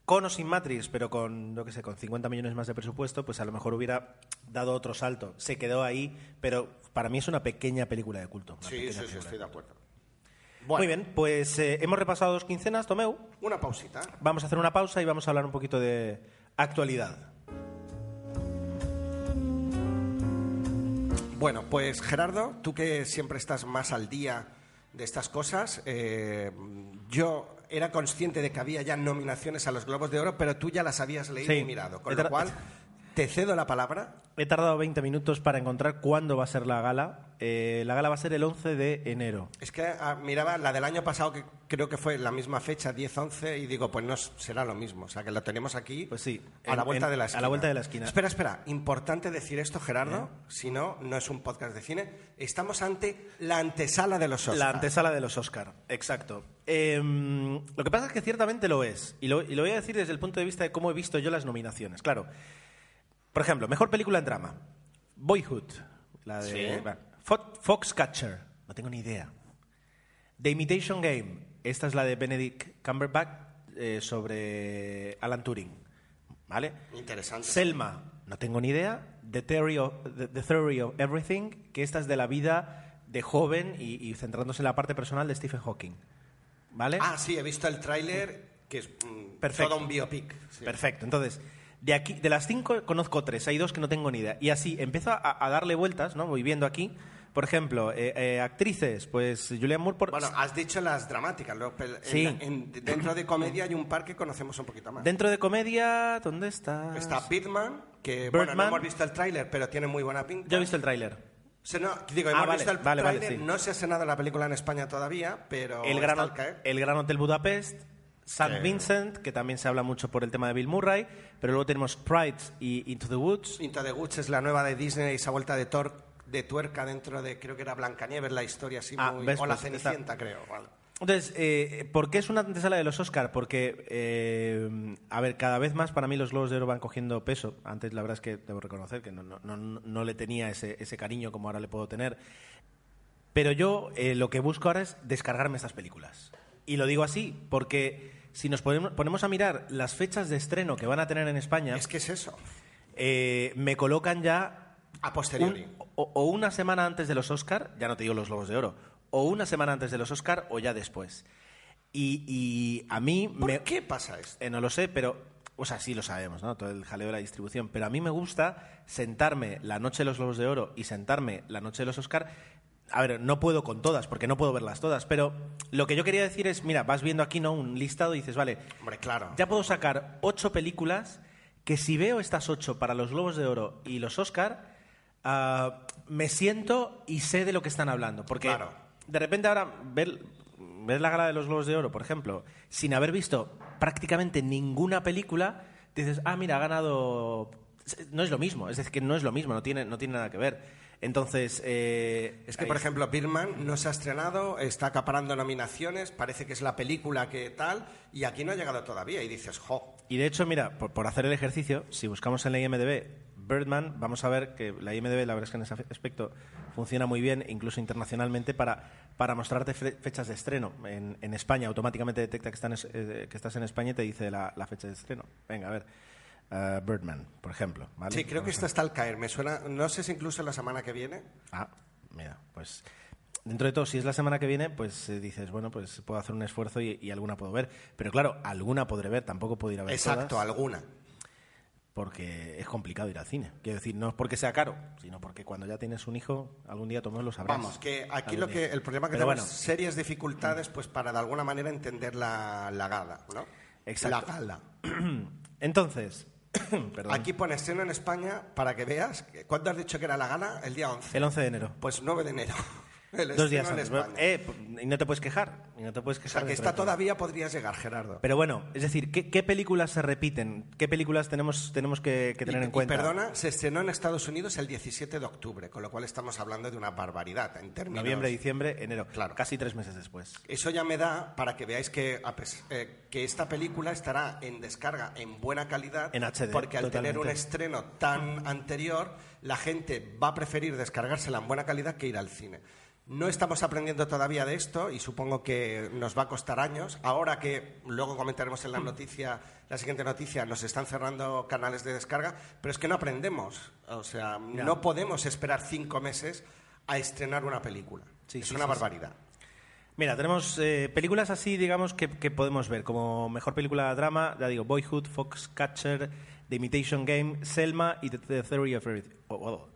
con o sin Matrix, pero con, yo qué sé, con 50 millones más de presupuesto, pues a lo mejor hubiera dado otro salto. Se quedó ahí, pero para mí es una pequeña película de culto. Sí, sí, sí, estoy de acuerdo. Muy bien, pues eh, hemos repasado dos quincenas, Tomeu. Una pausita. Vamos a hacer una pausa y vamos a hablar un poquito de actualidad. Bueno, pues Gerardo, tú que siempre estás más al día de estas cosas, eh, yo era consciente de que había ya nominaciones a los Globos de Oro, pero tú ya las habías leído Sí. y mirado, con lo cual te cedo la palabra. He tardado 20 minutos para encontrar cuándo va a ser la gala. Eh, la gala va a ser el 11 de enero. Es que ah, miraba la del año pasado, que creo que fue la misma fecha, 10-11, y digo, pues no será lo mismo. O sea, que lo tenemos aquí Pues sí, a en- la vuelta en- de la a la esquina. vuelta de la esquina. Espera, espera. Importante decir esto, Gerardo. Si no, no es un podcast de cine. Estamos ante la antesala de los Oscars. La antesala de los Oscar, exacto. Em, lo que pasa es que ciertamente lo es. Y lo, y lo voy a decir desde el punto de vista de cómo he visto yo las nominaciones. Claro. Por ejemplo, mejor película en drama. Boyhood. La de Sí. Foxcatcher. No tengo ni idea. The Imitation Game. Esta es la de Benedict Cumberbatch eh, sobre Alan Turing. ¿Vale? Interesante. Selma, no tengo ni idea. The Theory of, The, The Theory of Everything, que esta es de la vida de joven y, y centrándose en la parte personal de Stephen Hawking. ¿Vale? Ah, sí, he visto el tráiler, que es mm, Perfecto. todo un biopic. sí. Perfecto. Entonces, de aquí, de las cinco conozco tres, hay dos que no tengo ni idea. Y así empiezo a, a darle vueltas, ¿no? Voy viendo aquí. Por ejemplo, eh, eh, actrices, pues Julianne Moore por Bueno, has dicho las dramáticas. Sí. en- dentro de comedia hay un par que conocemos un poquito más. dentro de comedia, ¿dónde está? Está Birdman, que bueno, no Birdman. hemos visto el tráiler, pero tiene muy buena pinta. Yo he visto el tráiler. Se no, digo, Ah, vale, visto el vale, vale, tráiler, sí. no se ha estrenado la película en España todavía, pero el, gran, está al caer. el Gran Hotel Budapest, St. Vincent, que también se habla mucho por el tema de Bill Murray, pero luego tenemos Pride y Into the Woods. Into the Woods es la nueva de Disney, esa vuelta de, de tuerca dentro de, creo que era Blancanieves, la historia así Ah, muy... ves, o la pues, Cenicienta, creo. vale. Entonces, eh, ¿por qué es una antesala de los Oscar? Porque, eh, a ver, cada vez más para mí los Globos de Oro van cogiendo peso. Antes, la verdad es que debo reconocer que no, no, no, no le tenía ese, ese cariño como ahora le puedo tener. Pero yo eh, lo que busco ahora es descargarme estas películas. Y lo digo así, porque si nos ponemos, a mirar las fechas de estreno que van a tener en España, Es que es eso, eh, me colocan ya a posteriori. un- o, o una semana antes de los Oscar, ya no te digo los Globos de Oro, o una semana antes de los Oscar o ya después. Y, y a mí ¿Por me, qué pasa esto? eh, no lo sé, pero. O sea, sí lo sabemos, ¿no? Todo el jaleo de la distribución. Pero a mí me gusta sentarme la noche de los Globos de Oro y sentarme la noche de los Oscar. A ver, no puedo con todas, porque no puedo verlas todas. Pero lo que yo quería decir es: mira, vas viendo aquí, ¿no? Un listado y dices, vale, Hombre, claro. ya puedo sacar ocho películas que si veo estas ocho para los Globos de Oro y los Oscar, ah, me siento y sé de lo que están hablando. Porque Claro. de repente ahora ver, ver la gala de los Globos de Oro, por ejemplo, sin haber visto prácticamente ninguna película, dices, ah, mira, ha ganado... No es lo mismo, es decir, que no es lo mismo, no tiene, no tiene nada que ver. Entonces... eh, Es que, ahí por ejemplo, Birdman no se ha estrenado, está acaparando nominaciones, parece que es la película que tal, y aquí no ha llegado todavía. Y dices, jo, Y de hecho, mira, por, por hacer el ejercicio, si buscamos en la IMDB Birdman, vamos a ver que la IMDB, la verdad es que en ese aspecto funciona muy bien, incluso internacionalmente, para, para mostrarte fe- fechas de estreno. En, en España automáticamente detecta que, están es- eh, que estás en España y te dice la, la fecha de estreno. Venga, a ver. Eh, Birdman, por ejemplo. ¿vale? sí, creo que esta está al caer. Me suena, no sé si incluso la semana que viene. Ah, mira, pues dentro de todo, si es la semana que viene, pues eh, dices, bueno, pues puedo hacer un esfuerzo y, y alguna puedo ver. Pero claro, alguna podré ver, tampoco puedo ir a ver Exacto, todas. alguna. porque es complicado ir al cine. Quiero decir, no es porque sea caro, sino porque cuando ya tienes un hijo, algún día todos lo sabrás. Vamos, que aquí lo día. que el problema que tenemos bueno, serias dificultades pues para de alguna manera entender la, la gala, ¿no? Exacto. La gala. [clears throat] entonces, [coughs] Aquí pone estreno en España para que veas. ¿Cuándo has dicho que era la gala? El día 11. el 11 de enero. Pues 9 de enero. [laughs] El Dos días en antes. España. Eh, y no te puedes quejar. Y no te puedes o sea, que esta todavía podrías llegar, Gerardo. Pero bueno, es decir, ¿qué, qué películas se repiten? ¿Qué películas tenemos, tenemos que, que tener Y- en cuenta? Perdona, se estrenó en Estados Unidos el 17 de octubre, con lo cual estamos hablando de una barbaridad en términos. Noviembre, diciembre, enero. Claro. Casi tres meses después. Eso ya me da para que veáis que, eh, que esta película estará en descarga en buena calidad. En HD, Porque al tener un estreno tan anterior, la gente va a preferir descargársela en buena calidad que ir al cine. No estamos aprendiendo todavía de esto y supongo que nos va a costar años. Ahora que luego comentaremos en la noticia, la siguiente noticia, nos están cerrando canales de descarga, pero es que no aprendemos. O sea, no podemos esperar cinco meses a estrenar una película. Sí, es sí, una sí, barbaridad. Mira, tenemos eh, películas así, digamos, que, que podemos ver. Como mejor película de drama, ya digo, Boyhood, Foxcatcher, The Imitation Game, Selma y The, [laughs] The Theory of Everything. oh, oh,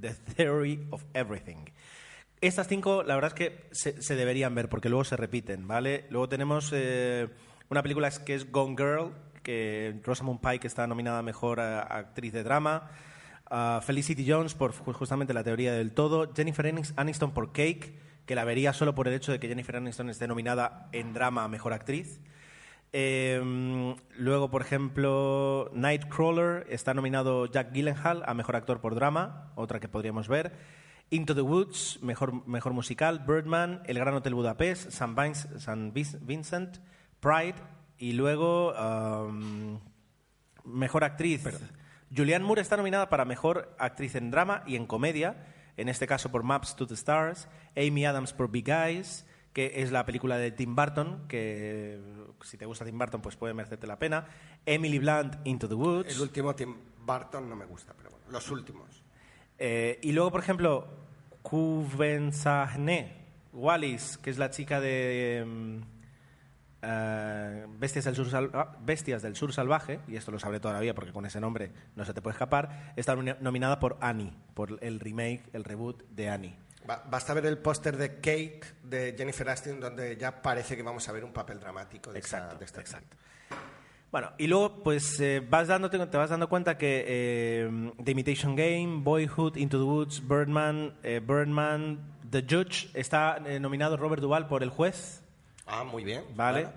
The Theory of Everything. Estas cinco, la verdad es que se, deberían ver porque luego se repiten, ¿vale? Luego tenemos eh, una película que es Gone Girl, que Rosamund Pike está nominada a Mejor eh, Actriz de Drama. a Felicity Jones por ju- justamente la teoría del todo. Jennifer Anis- Aniston por Cake, que la vería solo por el hecho de que Jennifer Aniston esté nominada en drama a Mejor Actriz. Eh, luego, por ejemplo, Nightcrawler está nominado Jack Gyllenhaal a Mejor Actor por Drama, otra que podríamos ver. Into the Woods, Mejor, mejor Musical, Birdman, El Gran Hotel Budapest, San, San Vincent, Pride y luego um, Mejor Actriz. Julianne Moore está nominada para Mejor Actriz en Drama y en Comedia, en este caso por Maps to the Stars, Amy Adams por Big Eyes, que es la película de Tim Burton, que si te gusta Tim Burton pues puede merecerte la pena, Emily Blunt, Into the Woods. El último Tim Burton no me gusta, pero bueno, los últimos. Eh, y luego, por ejemplo, Kuvensahne Wallis, que es la chica de mm, eh, Bestias, del Sur Sal- ah, Bestias del Sur Salvaje, y esto lo sabré todavía porque con ese nombre no se te puede escapar, está nomi- nominada por Annie, por el remake, el reboot de Annie. Ba- Basta ver el póster de Cake de Jennifer Aniston donde ya parece que vamos a ver un papel dramático de esta- Exacto, de esta exacto. Bueno, y luego pues eh, vas dándote, te vas dando cuenta que eh, The Imitation Game, Boyhood, Into the Woods, Birdman, eh, Birdman, The Judge, está nominado Robert Duvall por El Juez, Ah, muy bien. ¿vale?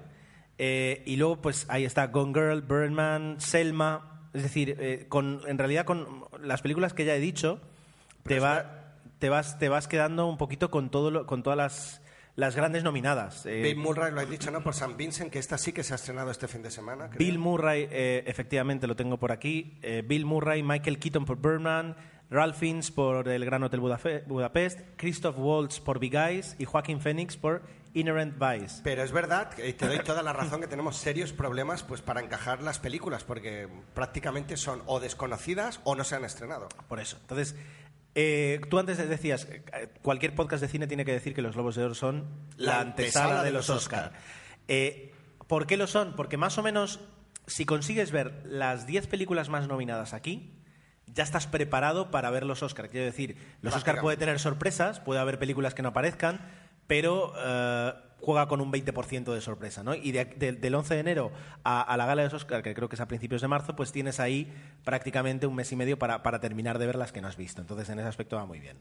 Y luego pues ahí está Gone Girl, Birdman, Selma, es decir, con, en realidad con las películas que ya he dicho, te, va, te, vas, te vas quedando un poquito con, todo lo- con todas las, las grandes nominadas. Eh, Bill Murray lo has dicho, ¿no? Por San Vincent, que esta sí que se ha estrenado este fin de semana. creo. Bill Murray, eh, efectivamente lo tengo por aquí. Eh, Bill Murray, Michael Keaton por Birdman, Ralph Fiennes por El Gran Hotel Budafe- Budapest, Christoph Waltz por Big Eyes y Joaquin Phoenix por Inherent Vice. Pero es verdad, y te doy toda la razón que tenemos serios problemas pues para encajar las películas, porque prácticamente son o desconocidas o no se han estrenado. Por eso. Entonces, eh, tú antes decías, eh, cualquier podcast de cine tiene que decir que los Globos de Oro son la, antesala de los Oscar. Eh, ¿Por qué lo son? Porque más o menos, si consigues ver las 10 películas más nominadas aquí, ya estás preparado para ver los Oscar. Quiero decir, los Oscar puede tener sorpresas, puede haber películas que no aparezcan, pero eh, juega con un 20% de sorpresa. ¿no? Y de- de- del 11 de enero a, a la gala de los Oscar, que creo que es a principios de marzo, pues tienes ahí prácticamente un mes y medio para, para terminar de ver las que no has visto. Entonces, en ese aspecto va muy bien.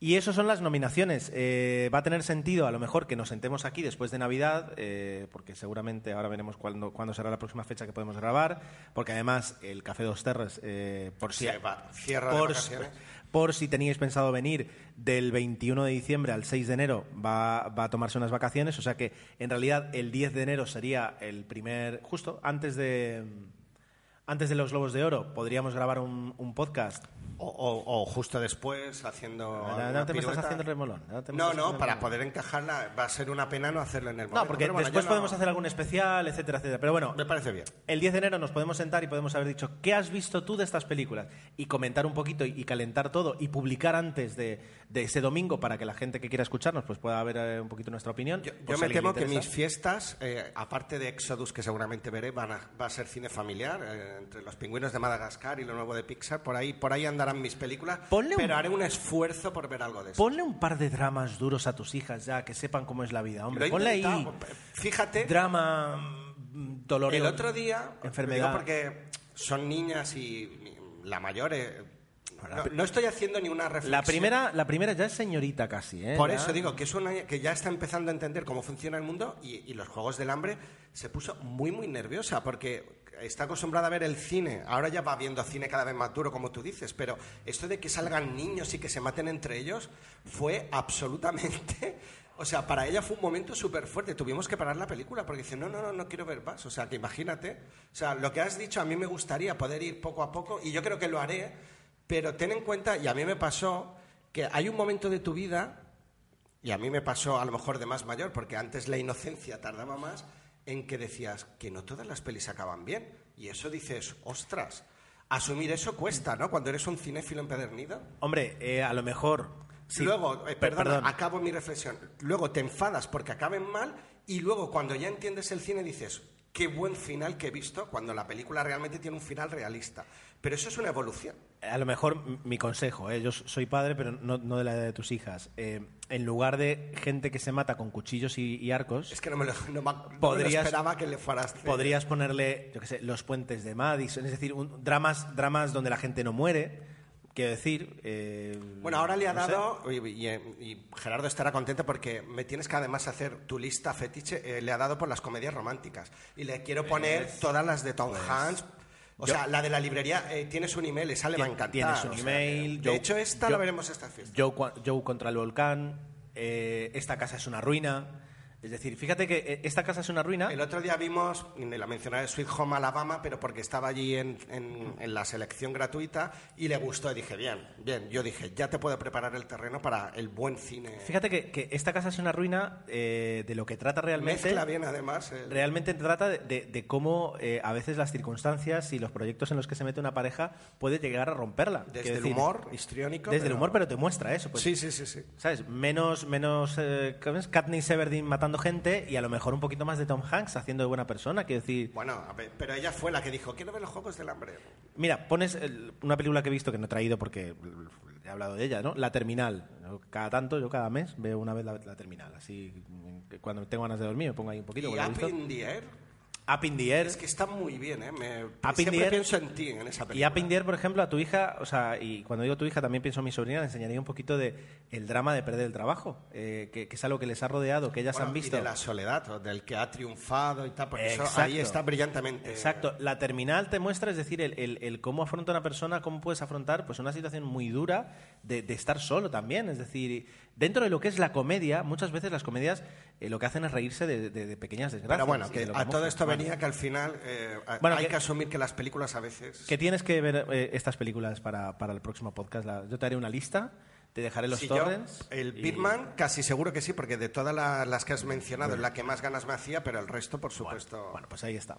Y eso son las nominaciones. Eh, va a tener sentido, a lo mejor, que nos sentemos aquí después de Navidad, eh, porque seguramente ahora veremos cuándo, cuándo será la próxima fecha que podemos grabar, porque además el Café Dos Terres, eh, por si, va- cierra de por, vacaciones. Por si teníais pensado venir del 21 de diciembre al 6 de enero, va, a tomarse unas vacaciones, o sea que en realidad el 10 de enero sería el primer, justo antes de... Antes de los Globos de Oro podríamos grabar un podcast O, o- o justo después haciendo. No, no te me estás haciendo remolón. No, te me No, no, para remolón. poder encajarla va a ser una pena no hacerlo en el momento. No, porque bueno, después podemos hacer algún especial, etcétera, etcétera. Pero bueno, Me parece bien. el 10 de enero nos podemos sentar y podemos haber dicho qué has visto tú de estas películas y comentar un poquito y, y calentar todo y publicar antes de, de ese domingo para que la gente que quiera escucharnos pues pueda ver eh, un poquito nuestra opinión. Yo, yo si me temo que mis fiestas, eh, aparte de Exodus, que seguramente veré, van a, va a ser cine familiar, eh, entre los pingüinos de Madagascar y lo nuevo de Pixar, por ahí, por ahí mis películas, Ponle un- pero haré un esfuerzo por ver algo de eso. Ponle un par de dramas duros a tus hijas ya, que sepan cómo es la vida, hombre. Ponle ahí Fíjate, drama, mm, dolor el otro día, enfermedad. digo porque son niñas y la mayor... eh, no, no estoy haciendo ni una reflexión. La primera, la primera ya es señorita casi, ¿eh? Por Ya. eso digo que es una que ya está empezando a entender cómo funciona el mundo y, y los Juegos del Hambre se puso muy, muy nerviosa porque está acostumbrada a ver el cine. Ahora ya va viendo cine cada vez más duro, como tú dices, pero esto de que salgan niños y que se maten entre ellos fue absolutamente... O sea, para ella fue un momento súper fuerte. Tuvimos que parar la película porque dice, no, no, no, no quiero ver más. O sea, que imagínate. O sea, lo que has dicho, a mí me gustaría poder ir poco a poco y yo creo que lo haré, pero ten en cuenta, y a mí me pasó, que hay un momento de tu vida y a mí me pasó a lo mejor de más mayor, porque antes la inocencia tardaba más, en que decías que no todas las pelis acaban bien. Y eso dices, ostras, asumir eso cuesta, ¿no? Cuando eres un cinéfilo empedernido. Hombre, eh, a lo mejor... sí. Luego, eh, Per- perdona, perdón. acabo mi reflexión. Luego te enfadas porque acaben mal y luego cuando ya entiendes el cine dices, qué buen final que he visto cuando la película realmente tiene un final realista. Pero eso es una evolución. A lo mejor mi consejo, ¿eh? yo soy padre, pero no, no de la edad de tus hijas. Eh, en lugar de gente que se mata con cuchillos y, y arcos, Es que no me lo, no me- no me lo Podrías- esperaba que le fueras... podrías ponerle, yo qué sé, los puentes de Madison, es decir, un- dramas, dramas donde la gente no muere. Quiero decir. eh, Bueno, ahora le ha no dado, y, y- y Gerardo estará contento porque me tienes que además hacer tu lista fetiche, eh, le ha dado por las comedias románticas. Y le quiero poner todas las de Tom Hanks. O yo- sea, la de la librería, eh, tienes un email, esa le va a encantar. Tienes un o sea, email. de hecho, esta Joe- la veremos esta fiesta. Joe, Joe contra el volcán. eh, esta casa es una ruina. Es decir, fíjate que eh, esta casa es una ruina. El otro día vimos, la mencioné Sweet Home Alabama, pero porque estaba allí en, en- en la selección gratuita y le gustó. Y dije, bien, bien. Yo dije, ya te puedo preparar el terreno para el buen cine. Fíjate que, que esta casa es una ruina eh, de lo que trata realmente. Mezcla bien, además. eh, Realmente trata de, de- de cómo eh, a veces las circunstancias y los proyectos en los que se mete una pareja puede llegar a romperla. Desde el humor histriónico. Desde el humor, pero te muestra eso. Pues, sí, sí, sí, sí. ¿Sabes? Menos, menos eh. Katniss Everdeen matando gente y a lo mejor un poquito más de Tom Hanks haciendo de buena persona. Quiero decir, Bueno, a ver, pero ella fue la que dijo, quiero ver los Juegos del Hambre. mira, pones el- una película que he visto que no he traído porque he hablado de ella, ¿no? La Terminal. Cada tanto, yo cada mes veo una vez la, la Terminal. Así, cuando tengo ganas de dormir me pongo ahí un poquito. Y Up in the Air, Up in the Air. Es que está muy bien, ¿eh? Me, Up in siempre the Air. pienso en ti en esa Y película. Up in the Air, por ejemplo, a tu hija, o sea, y cuando digo tu hija también pienso en mi sobrina, le enseñaría un poquito de el drama de perder el trabajo, eh, que, que es algo que les ha rodeado, que ellas Bueno, han visto. Y de la soledad, del que ha triunfado y tal, porque eso Exacto. ahí está brillantemente. Exacto. La terminal te muestra, es decir, el, el- el cómo afronta una persona, cómo puedes afrontar pues una situación muy dura de, de estar solo también. Es decir, dentro de lo que es la comedia, muchas veces las comedias eh, lo que hacen es reírse de, de- de pequeñas desgracias. Pero bueno, que a todo esto Bueno, venía que al final eh, Bueno, hay que- que, asumir que las películas a veces... Que tienes que ver eh, estas películas para, para el próximo podcast. La- yo te haré una lista, te dejaré los yo, torrents. el y- Birdman, casi seguro que sí, porque de todas la- las que has mencionado es la que más ganas me hacía, pero el resto, por supuesto... Bueno, pues ahí está.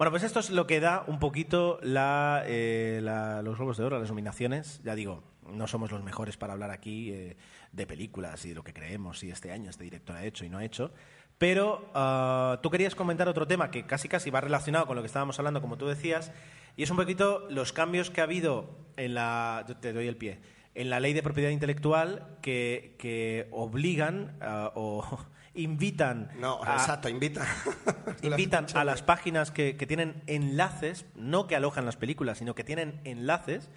Bueno, pues esto es lo que da un poquito eh, los Globos de Oro, las nominaciones. Ya digo, no somos los mejores para hablar aquí eh, de películas y de lo que creemos, si este año este director ha hecho y no ha hecho. Pero ah, tú querías comentar otro tema que casi casi va relacionado con lo que estábamos hablando, como tú decías, y es un poquito los cambios que ha habido en la... Yo te doy el pie. En la ley de propiedad intelectual que, que obligan ah, o [laughs] invitan No, a- exacto, invita. invitan [laughs] a las páginas que, que tienen enlaces, no que alojan las películas, sino que tienen enlaces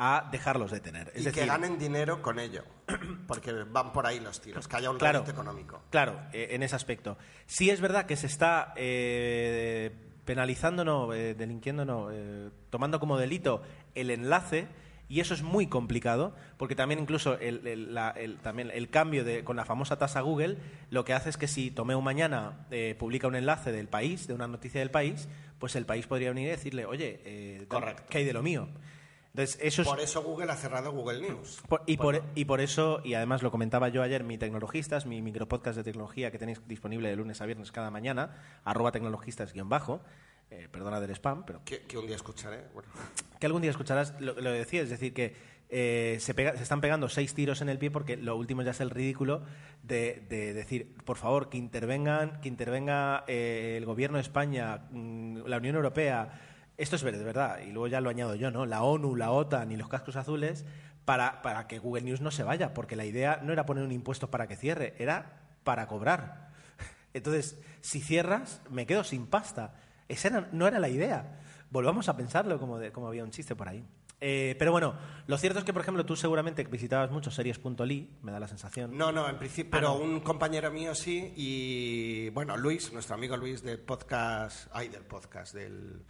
a dejarlos de tener. Es y decir, que ganen dinero con ello, [clears throat] porque van por ahí los tiros, que haya un Claro. económico. Claro, eh, en ese aspecto. Sí es verdad que se está eh, penalizando, no, eh, delinquiendo, no, eh, tomando como delito el enlace. Y eso es muy complicado, porque también incluso el, el- la- el- también el cambio de, con la famosa tasa Google, lo que hace es que si Tomeu mañana eh, publica un enlace del país, de una noticia del país, pues el país podría venir y decirle, oye, eh, Correcto. ¿qué hay de lo mío? Entonces, eso es, Por eso Google ha cerrado Google News. por- y, por, y por eso, y además lo comentaba yo ayer, mi Tecnologistas, mi micropodcast de tecnología que tenéis disponible de lunes a viernes cada mañana, arroba tecnologistas guion bajo, eh, perdona del spam, pero Que, que un día escucharé. Bueno, que algún día escucharás lo, lo decía, es decir, que eh, se, pega- se están pegando seis tiros en el pie porque lo último ya es el ridículo de, de decir, por favor, que intervengan, que intervenga eh, el gobierno de España, mm, la Unión Europea, esto es verdad, y luego ya lo añado yo, ¿no? La ONU, la OTAN y los cascos azules para, para que Google News no se vaya, porque la idea no era poner un impuesto para que cierre, era para cobrar. [laughs] Entonces, si cierras, me quedo sin pasta. Esa era- no era la idea. Volvamos a pensarlo como, de- como había un chiste por ahí. Eh, pero bueno, lo cierto es que, por ejemplo, tú seguramente visitabas mucho series.ly, me da la sensación. No, no, en principio, Ah, pero no. un compañero mío sí, y bueno, Luis, nuestro amigo Luis del podcast, ay, del podcast, del,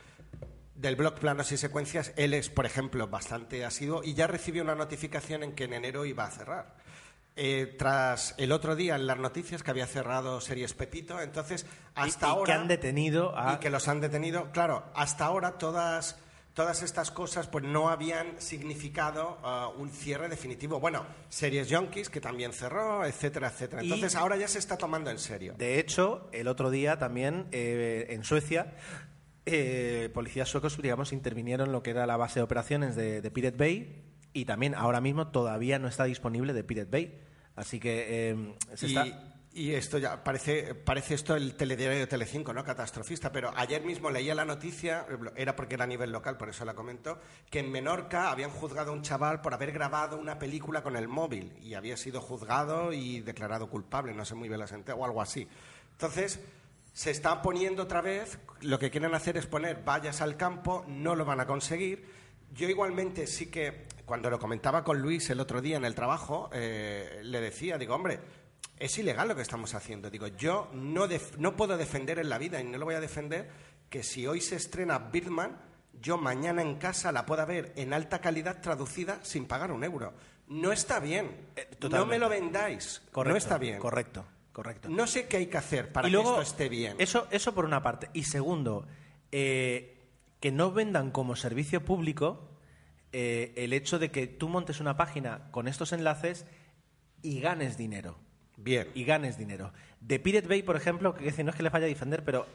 del blog Planos y Secuencias, él es, por ejemplo, bastante asiduo y ya recibió una notificación en que en enero iba a cerrar. Eh, tras el otro día en las noticias que había cerrado Series Pepito, entonces hasta y, y ahora... que han detenido a... y que los han detenido. Claro, hasta ahora todas, todas estas cosas pues no habían significado ah, un cierre definitivo. Bueno, Series Junkies, que también cerró, etcétera, etcétera. Y- Entonces ahora ya se está tomando en serio. De hecho, el otro día también eh, en Suecia, eh, policías suecos, digamos, intervinieron en lo que era la base de operaciones de, de Pirate Bay y también ahora mismo todavía no está disponible de Pirate Bay. Así que eh, se y, está... y esto ya parece, parece esto el telediario de Telecinco, ¿no? Catastrofista. Pero ayer mismo leía la noticia, era porque era a nivel local, por eso la comento, que en Menorca habían juzgado a un chaval por haber grabado una película con el móvil y había sido juzgado y declarado culpable, no sé muy bien la sentencia, o algo así. Entonces, se está poniendo otra vez, lo que quieren hacer es poner vallas al campo, no lo van a conseguir. Yo igualmente sí que, cuando lo comentaba con Luis el otro día en el trabajo, eh, le decía, digo, hombre, es ilegal lo que estamos haciendo. Digo, yo no, def- no puedo defender en la vida y no lo voy a defender que si hoy se estrena Birdman, yo mañana en casa la pueda ver en alta calidad traducida sin pagar un euro. No está bien. no Eh, totalmente. me lo vendáis. Correcto, no está bien. Correcto, correcto. No sé qué hay que hacer para y luego, que esto esté bien. Eso, eso por una parte. Y segundo, eh, que no vendan como servicio público eh, el hecho de que tú montes una página con estos enlaces y ganes dinero. Bien. Y ganes dinero. De Pirate Bay, por ejemplo, que no es que le vaya a defender, pero.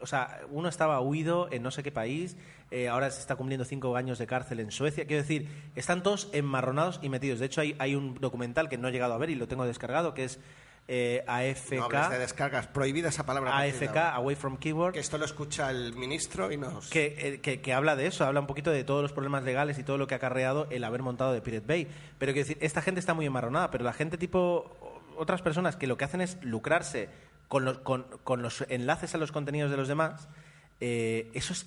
O sea, uno estaba huido en no sé qué país, eh, ahora se está cumpliendo cinco años de cárcel en Suecia. Quiero decir, están todos enmarronados y metidos. De hecho, hay, hay un documental que no he llegado a ver y lo tengo descargado, que es eh, AFK. No hables de descargas. Prohibida esa palabra. AFK. Away from Keyboard, Que esto lo escucha el ministro y nos... que, eh, que, que habla de eso, habla un poquito de todos los problemas legales y todo lo que ha acarreado el haber montado de Pirate Bay. Pero quiero decir, esta gente está muy enmarronada, pero la gente tipo, otras personas que lo que hacen es lucrarse con los, con, con los enlaces a los contenidos de los demás, eh, eso es,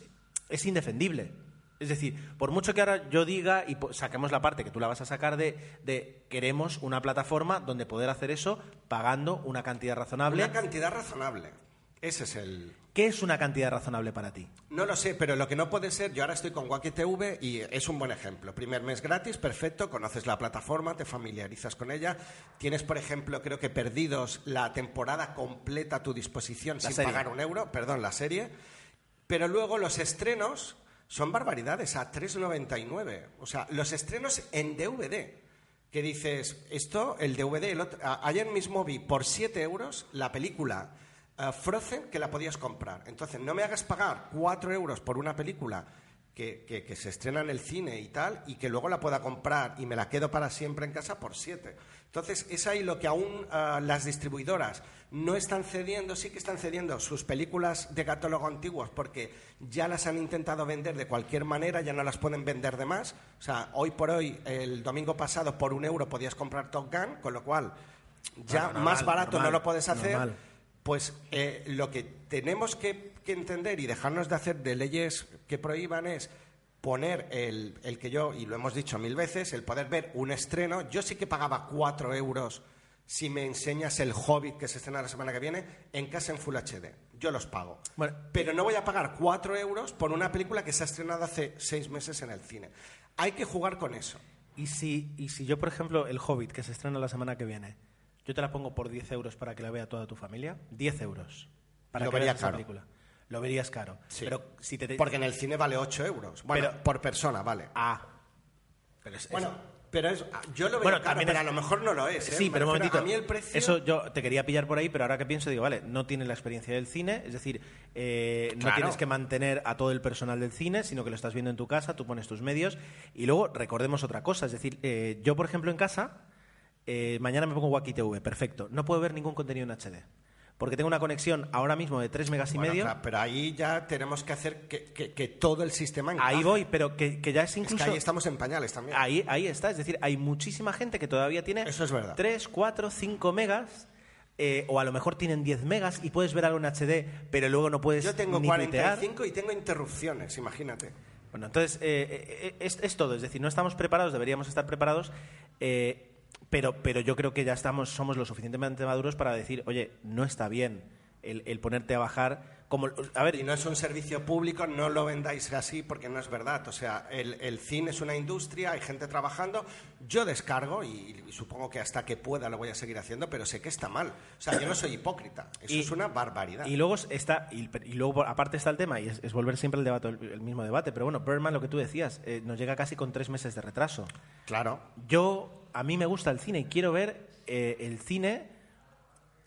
es indefendible. Es decir, por mucho que ahora yo diga y saquemos la parte que tú la vas a sacar de, de queremos una plataforma donde poder hacer eso pagando una cantidad razonable. Una cantidad razonable. Ese es el... ¿Qué es una cantidad razonable para ti? No lo sé, pero lo que no puede ser, yo ahora estoy con Wacky TV y es un buen ejemplo. Primer mes gratis, perfecto, conoces la plataforma, te familiarizas con ella. Tienes, por ejemplo, creo que perdidos la temporada completa a tu disposición sin serie. pagar un euro, perdón, la serie. Pero luego los estrenos son barbaridades, a 3,99. O sea, los estrenos en DVD. Que dices, esto, el DVD, el otro- ayer mismo vi por 7 euros la película eh, Frozen que la podías comprar. Entonces, no me hagas pagar 4 euros por una película que, que- que se estrena en el cine y tal, y que luego la pueda comprar y me la quedo para siempre en casa por 7. Entonces, es ahí lo que aún eh, las distribuidoras no están cediendo, sí que están cediendo sus películas de catálogo antiguos porque ya las han intentado vender de cualquier manera, ya no las pueden vender de más. O sea, hoy por hoy, el domingo pasado, por un euro podías comprar Top Gun, con lo cual ya Bueno, más normal, barato normal, no lo puedes hacer. normal. Pues eh, lo que tenemos que, que entender y dejarnos de hacer de leyes que prohíban es poner el, el que yo, y lo hemos dicho mil veces, el poder ver un estreno. Yo sí que pagaba cuatro euros si me enseñas el Hobbit que se estrena la semana que viene en casa en Full HD. Yo los pago. Bueno. Pero no voy a pagar cuatro euros por una película que se ha estrenado hace seis meses en el cine. Hay que jugar con eso. ¿Y si, y si yo, por ejemplo, El Hobbit, que se estrena la semana que viene, yo te la pongo por 10 euros para que la vea toda tu familia? 10 euros. Para Lo que veas esa película. Lo verías caro. Sí. Pero si te... Porque en el cine vale ocho euros. Bueno, Pero- por persona, vale. Ah. Pero es, Bueno, pero es, yo lo veo Bueno, caro, también pero es- a lo mejor no lo es. ¿eh? Sí, pero un momentito. A mí el precio... Eso yo te quería pillar por ahí, pero ahora que pienso, digo, vale, no tienes la experiencia del cine, es decir, eh, no tienes que mantener a todo el personal del cine, sino que lo estás viendo en tu casa, tú pones tus medios. Y luego recordemos otra cosa, es decir, eh, yo, por ejemplo, en casa, eh, mañana me pongo Wacky TV, perfecto. No puedo ver ningún contenido en HD. Porque tengo una conexión ahora mismo de 3 megas y Bueno, medio. claro, pero ahí ya tenemos que hacer que, que- que todo el sistema encaje. Ahí voy, pero que, que ya es Es incluso. que ahí estamos en pañales también. Ahí, ahí está, es decir, hay muchísima gente que todavía tiene Eso es verdad. 3, 4, 5 megas, eh, o a lo mejor tienen 10 megas y puedes ver algo en HD, pero luego no puedes Yo tengo ni tuitear. 45 y tengo interrupciones, imagínate. Bueno, entonces, eh, eh, es, es todo, es decir, no estamos preparados, deberíamos estar preparados, eh, pero, pero yo creo que ya estamos, somos lo suficientemente maduros para decir, oye, no está bien el, el ponerte a bajar. Como, a ver, Y no es un servicio público, no lo vendáis así porque no es verdad. O sea, el, el cine es una industria, hay gente trabajando. Yo descargo y, y supongo que hasta que pueda lo voy a seguir haciendo, pero sé que está mal. O sea, yo no soy hipócrita. Eso Y- es una barbaridad. Y luego está, y, y luego aparte está el tema, y es, es volver siempre al debate, el, el mismo debate, pero bueno, Birdman, lo que tú decías, eh, nos llega casi con tres meses de retraso. Claro. Yo, a mí me gusta el cine y quiero ver eh, el cine.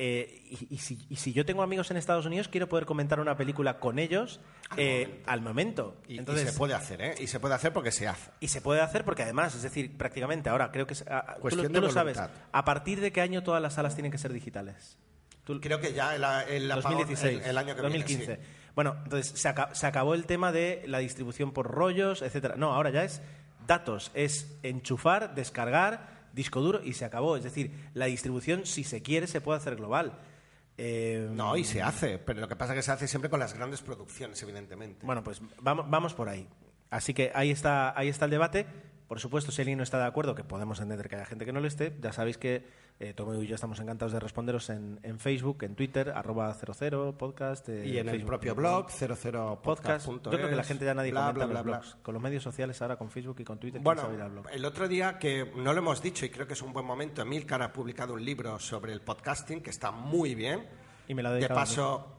eh, y, y si, y si yo tengo amigos en Estados Unidos, quiero poder comentar una película con ellos eh, al momento. Y, y Entonces, se puede hacer, ¿eh? Y se puede hacer porque se hace. y se puede hacer porque además, es decir, prácticamente ahora creo que es- a- a- tú, lo- tú sabes. ¿A partir de qué año todas las salas tienen que ser digitales? Tú- Creo que ya el, el apagón- 2016, el, el año que 2015. viene. sí. Bueno, entonces se, aca- se acabó el tema de la distribución por rollos, etcétera. No, ahora ya es datos, es enchufar, descargar, disco duro y se acabó. Es decir, la distribución, si se quiere, se puede hacer global. Eh, No, y se hace, pero lo que pasa es que se hace siempre con las grandes producciones, evidentemente. Bueno, pues vamos, vamos por ahí. Así que ahí está, ahí está el debate. Por supuesto, si alguien no está de acuerdo, que podemos entender que haya gente que no lo esté, ya sabéis que eh, Tomo y yo estamos encantados de responderos en, en Facebook, en Twitter, arroba 00 podcast. eh, y en el Facebook. propio blog, 00podcast. podcast. Yo creo que la gente ya nadie bla, comenta en bla, los bla, bla. blogs. Con los medios sociales ahora, con Facebook y con Twitter, ¿quién Bueno, al blog? el otro día que no lo hemos dicho y creo que es un buen momento, Emilcar ha publicado un libro sobre el podcasting que está muy bien. Y me lo ha De dedicado mí. paso,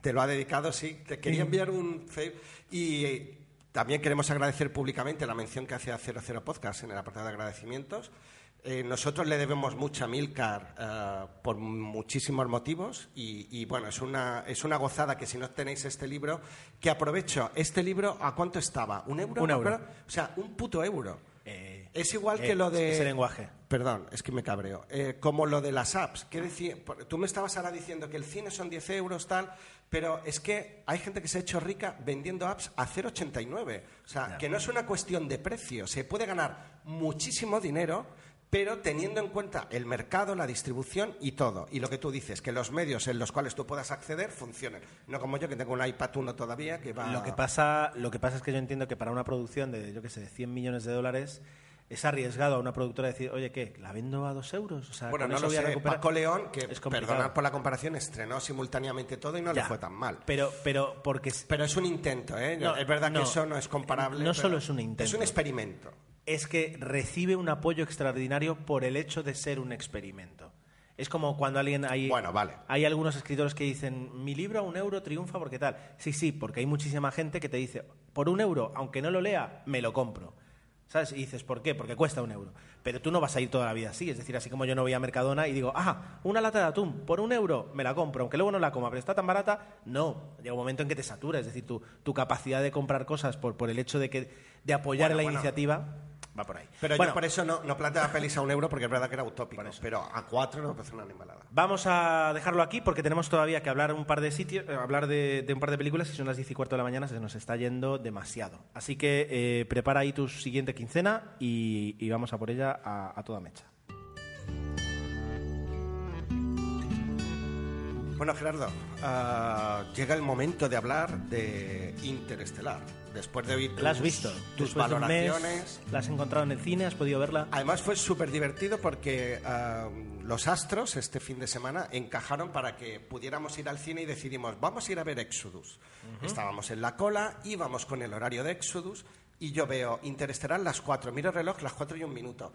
te lo ha dedicado, sí. Te quería enviar un y también queremos agradecer públicamente la mención que hace a 00 Podcast en el apartado de agradecimientos. Eh, nosotros le debemos mucho a Milcar eh, por muchísimos motivos y, y, bueno, es una, es una gozada que si no tenéis este libro, que aprovecho. ¿Este libro a cuánto estaba? ¿Un euro? Un ¿Me euro. O sea, un puto euro. Eh, Es igual eh, que lo de... ese lenguaje. Perdón, es que me cabreo. Eh, como lo de las apps. ¿Qué decía? Por- Tú me estabas ahora diciendo que el cine son 10 euros, tal, pero es que hay gente que se ha hecho rica vendiendo apps a 0,89. O sea, que no es una cuestión de precio. Se puede ganar muchísimo dinero pero teniendo en cuenta el mercado, la distribución y todo. Y lo que tú dices, que los medios en los cuales tú puedas acceder funcionen. No como yo, que tengo un iPad 1 todavía, que va... Lo que pasa, lo que pasa es que yo entiendo que para una producción de, yo qué sé, de 100 millones de dólares es arriesgado a una productora decir, oye, ¿qué? ¿La vendo a dos euros? O sea, bueno, no lo voy a sé. recuperar. Paco León, que, perdonad por la comparación, estrenó simultáneamente todo y no Ya. le fue tan mal. Pero, pero porque es- Pero es un intento, ¿eh? No, es verdad no. que eso no es comparable. No solo es un intento. Es un experimento. Es que recibe un apoyo extraordinario por el hecho de ser un experimento. Es como cuando alguien hay, Bueno, vale. hay algunos escritores que dicen mi libro a un euro triunfa porque tal. Sí, sí, porque hay muchísima gente que te dice por un euro, aunque no lo lea, me lo compro. ¿Sabes? Y dices, ¿por qué? Porque cuesta un euro. Pero tú no vas a ir toda la vida así. Es decir, así como yo no voy a Mercadona y digo, ah, una lata de atún, por un euro me la compro, aunque luego no la coma, pero está tan barata. No. Llega un momento en que te satura. Es decir, tu, tu capacidad de comprar cosas por, por el hecho de, que, de apoyar Bueno, la bueno. iniciativa va por ahí. Pero Bueno, yo por eso no, no planteaba pelis a un euro porque es verdad que era utópico. Pero a cuatro no parece una animalada. Vamos a dejarlo aquí porque tenemos todavía que hablar un par de sitios, eh, hablar de, de un par de películas y son las 10 y cuarto de la mañana, se nos está yendo demasiado. Así que eh, prepara ahí tu siguiente quincena y, y vamos a por ella a, a toda mecha. Bueno, Gerardo, ah, llega el momento de hablar de Interestelar. Después de oír tus, ¿La has visto? tus Después de un mes, valoraciones. ¿La has encontrado en el cine? ¿Has podido verla? Además fue súper divertido porque ah, los astros este fin de semana encajaron para que pudiéramos ir al cine y decidimos, vamos a ir a ver Exodus. Estábamos en la cola, íbamos con el horario de Exodus y yo veo Interestelar las cuatro, miro el reloj las cuatro y un minuto.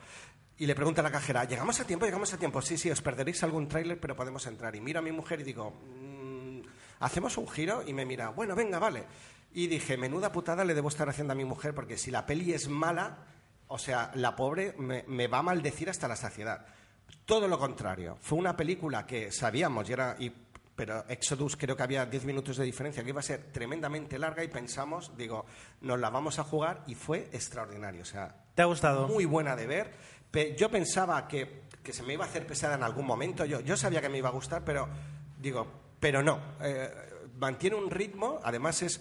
Y le pregunto a la cajera, ¿llegamos a tiempo? ¿Llegamos a tiempo? Sí, sí, os perderéis algún tráiler, pero podemos entrar. Y miro a mi mujer y digo, "Mm, hacemos un giro y me mira, bueno, venga, vale. Y dije, menuda putada le debo estar haciendo a mi mujer porque si la peli es mala, o sea, la pobre me, me va a maldecir hasta la saciedad. Todo lo contrario. Fue una película que sabíamos, y era, y- pero Exodus creo que había 10 minutos de diferencia, que iba a ser tremendamente larga y pensamos, digo, nos la vamos a jugar y fue extraordinario. O sea, ¿Te ha gustado? muy buena de ver. Yo pensaba que, que se me iba a hacer pesada en algún momento. Yo, yo sabía que me iba a gustar, pero digo, pero no. Eh, mantiene un ritmo, además es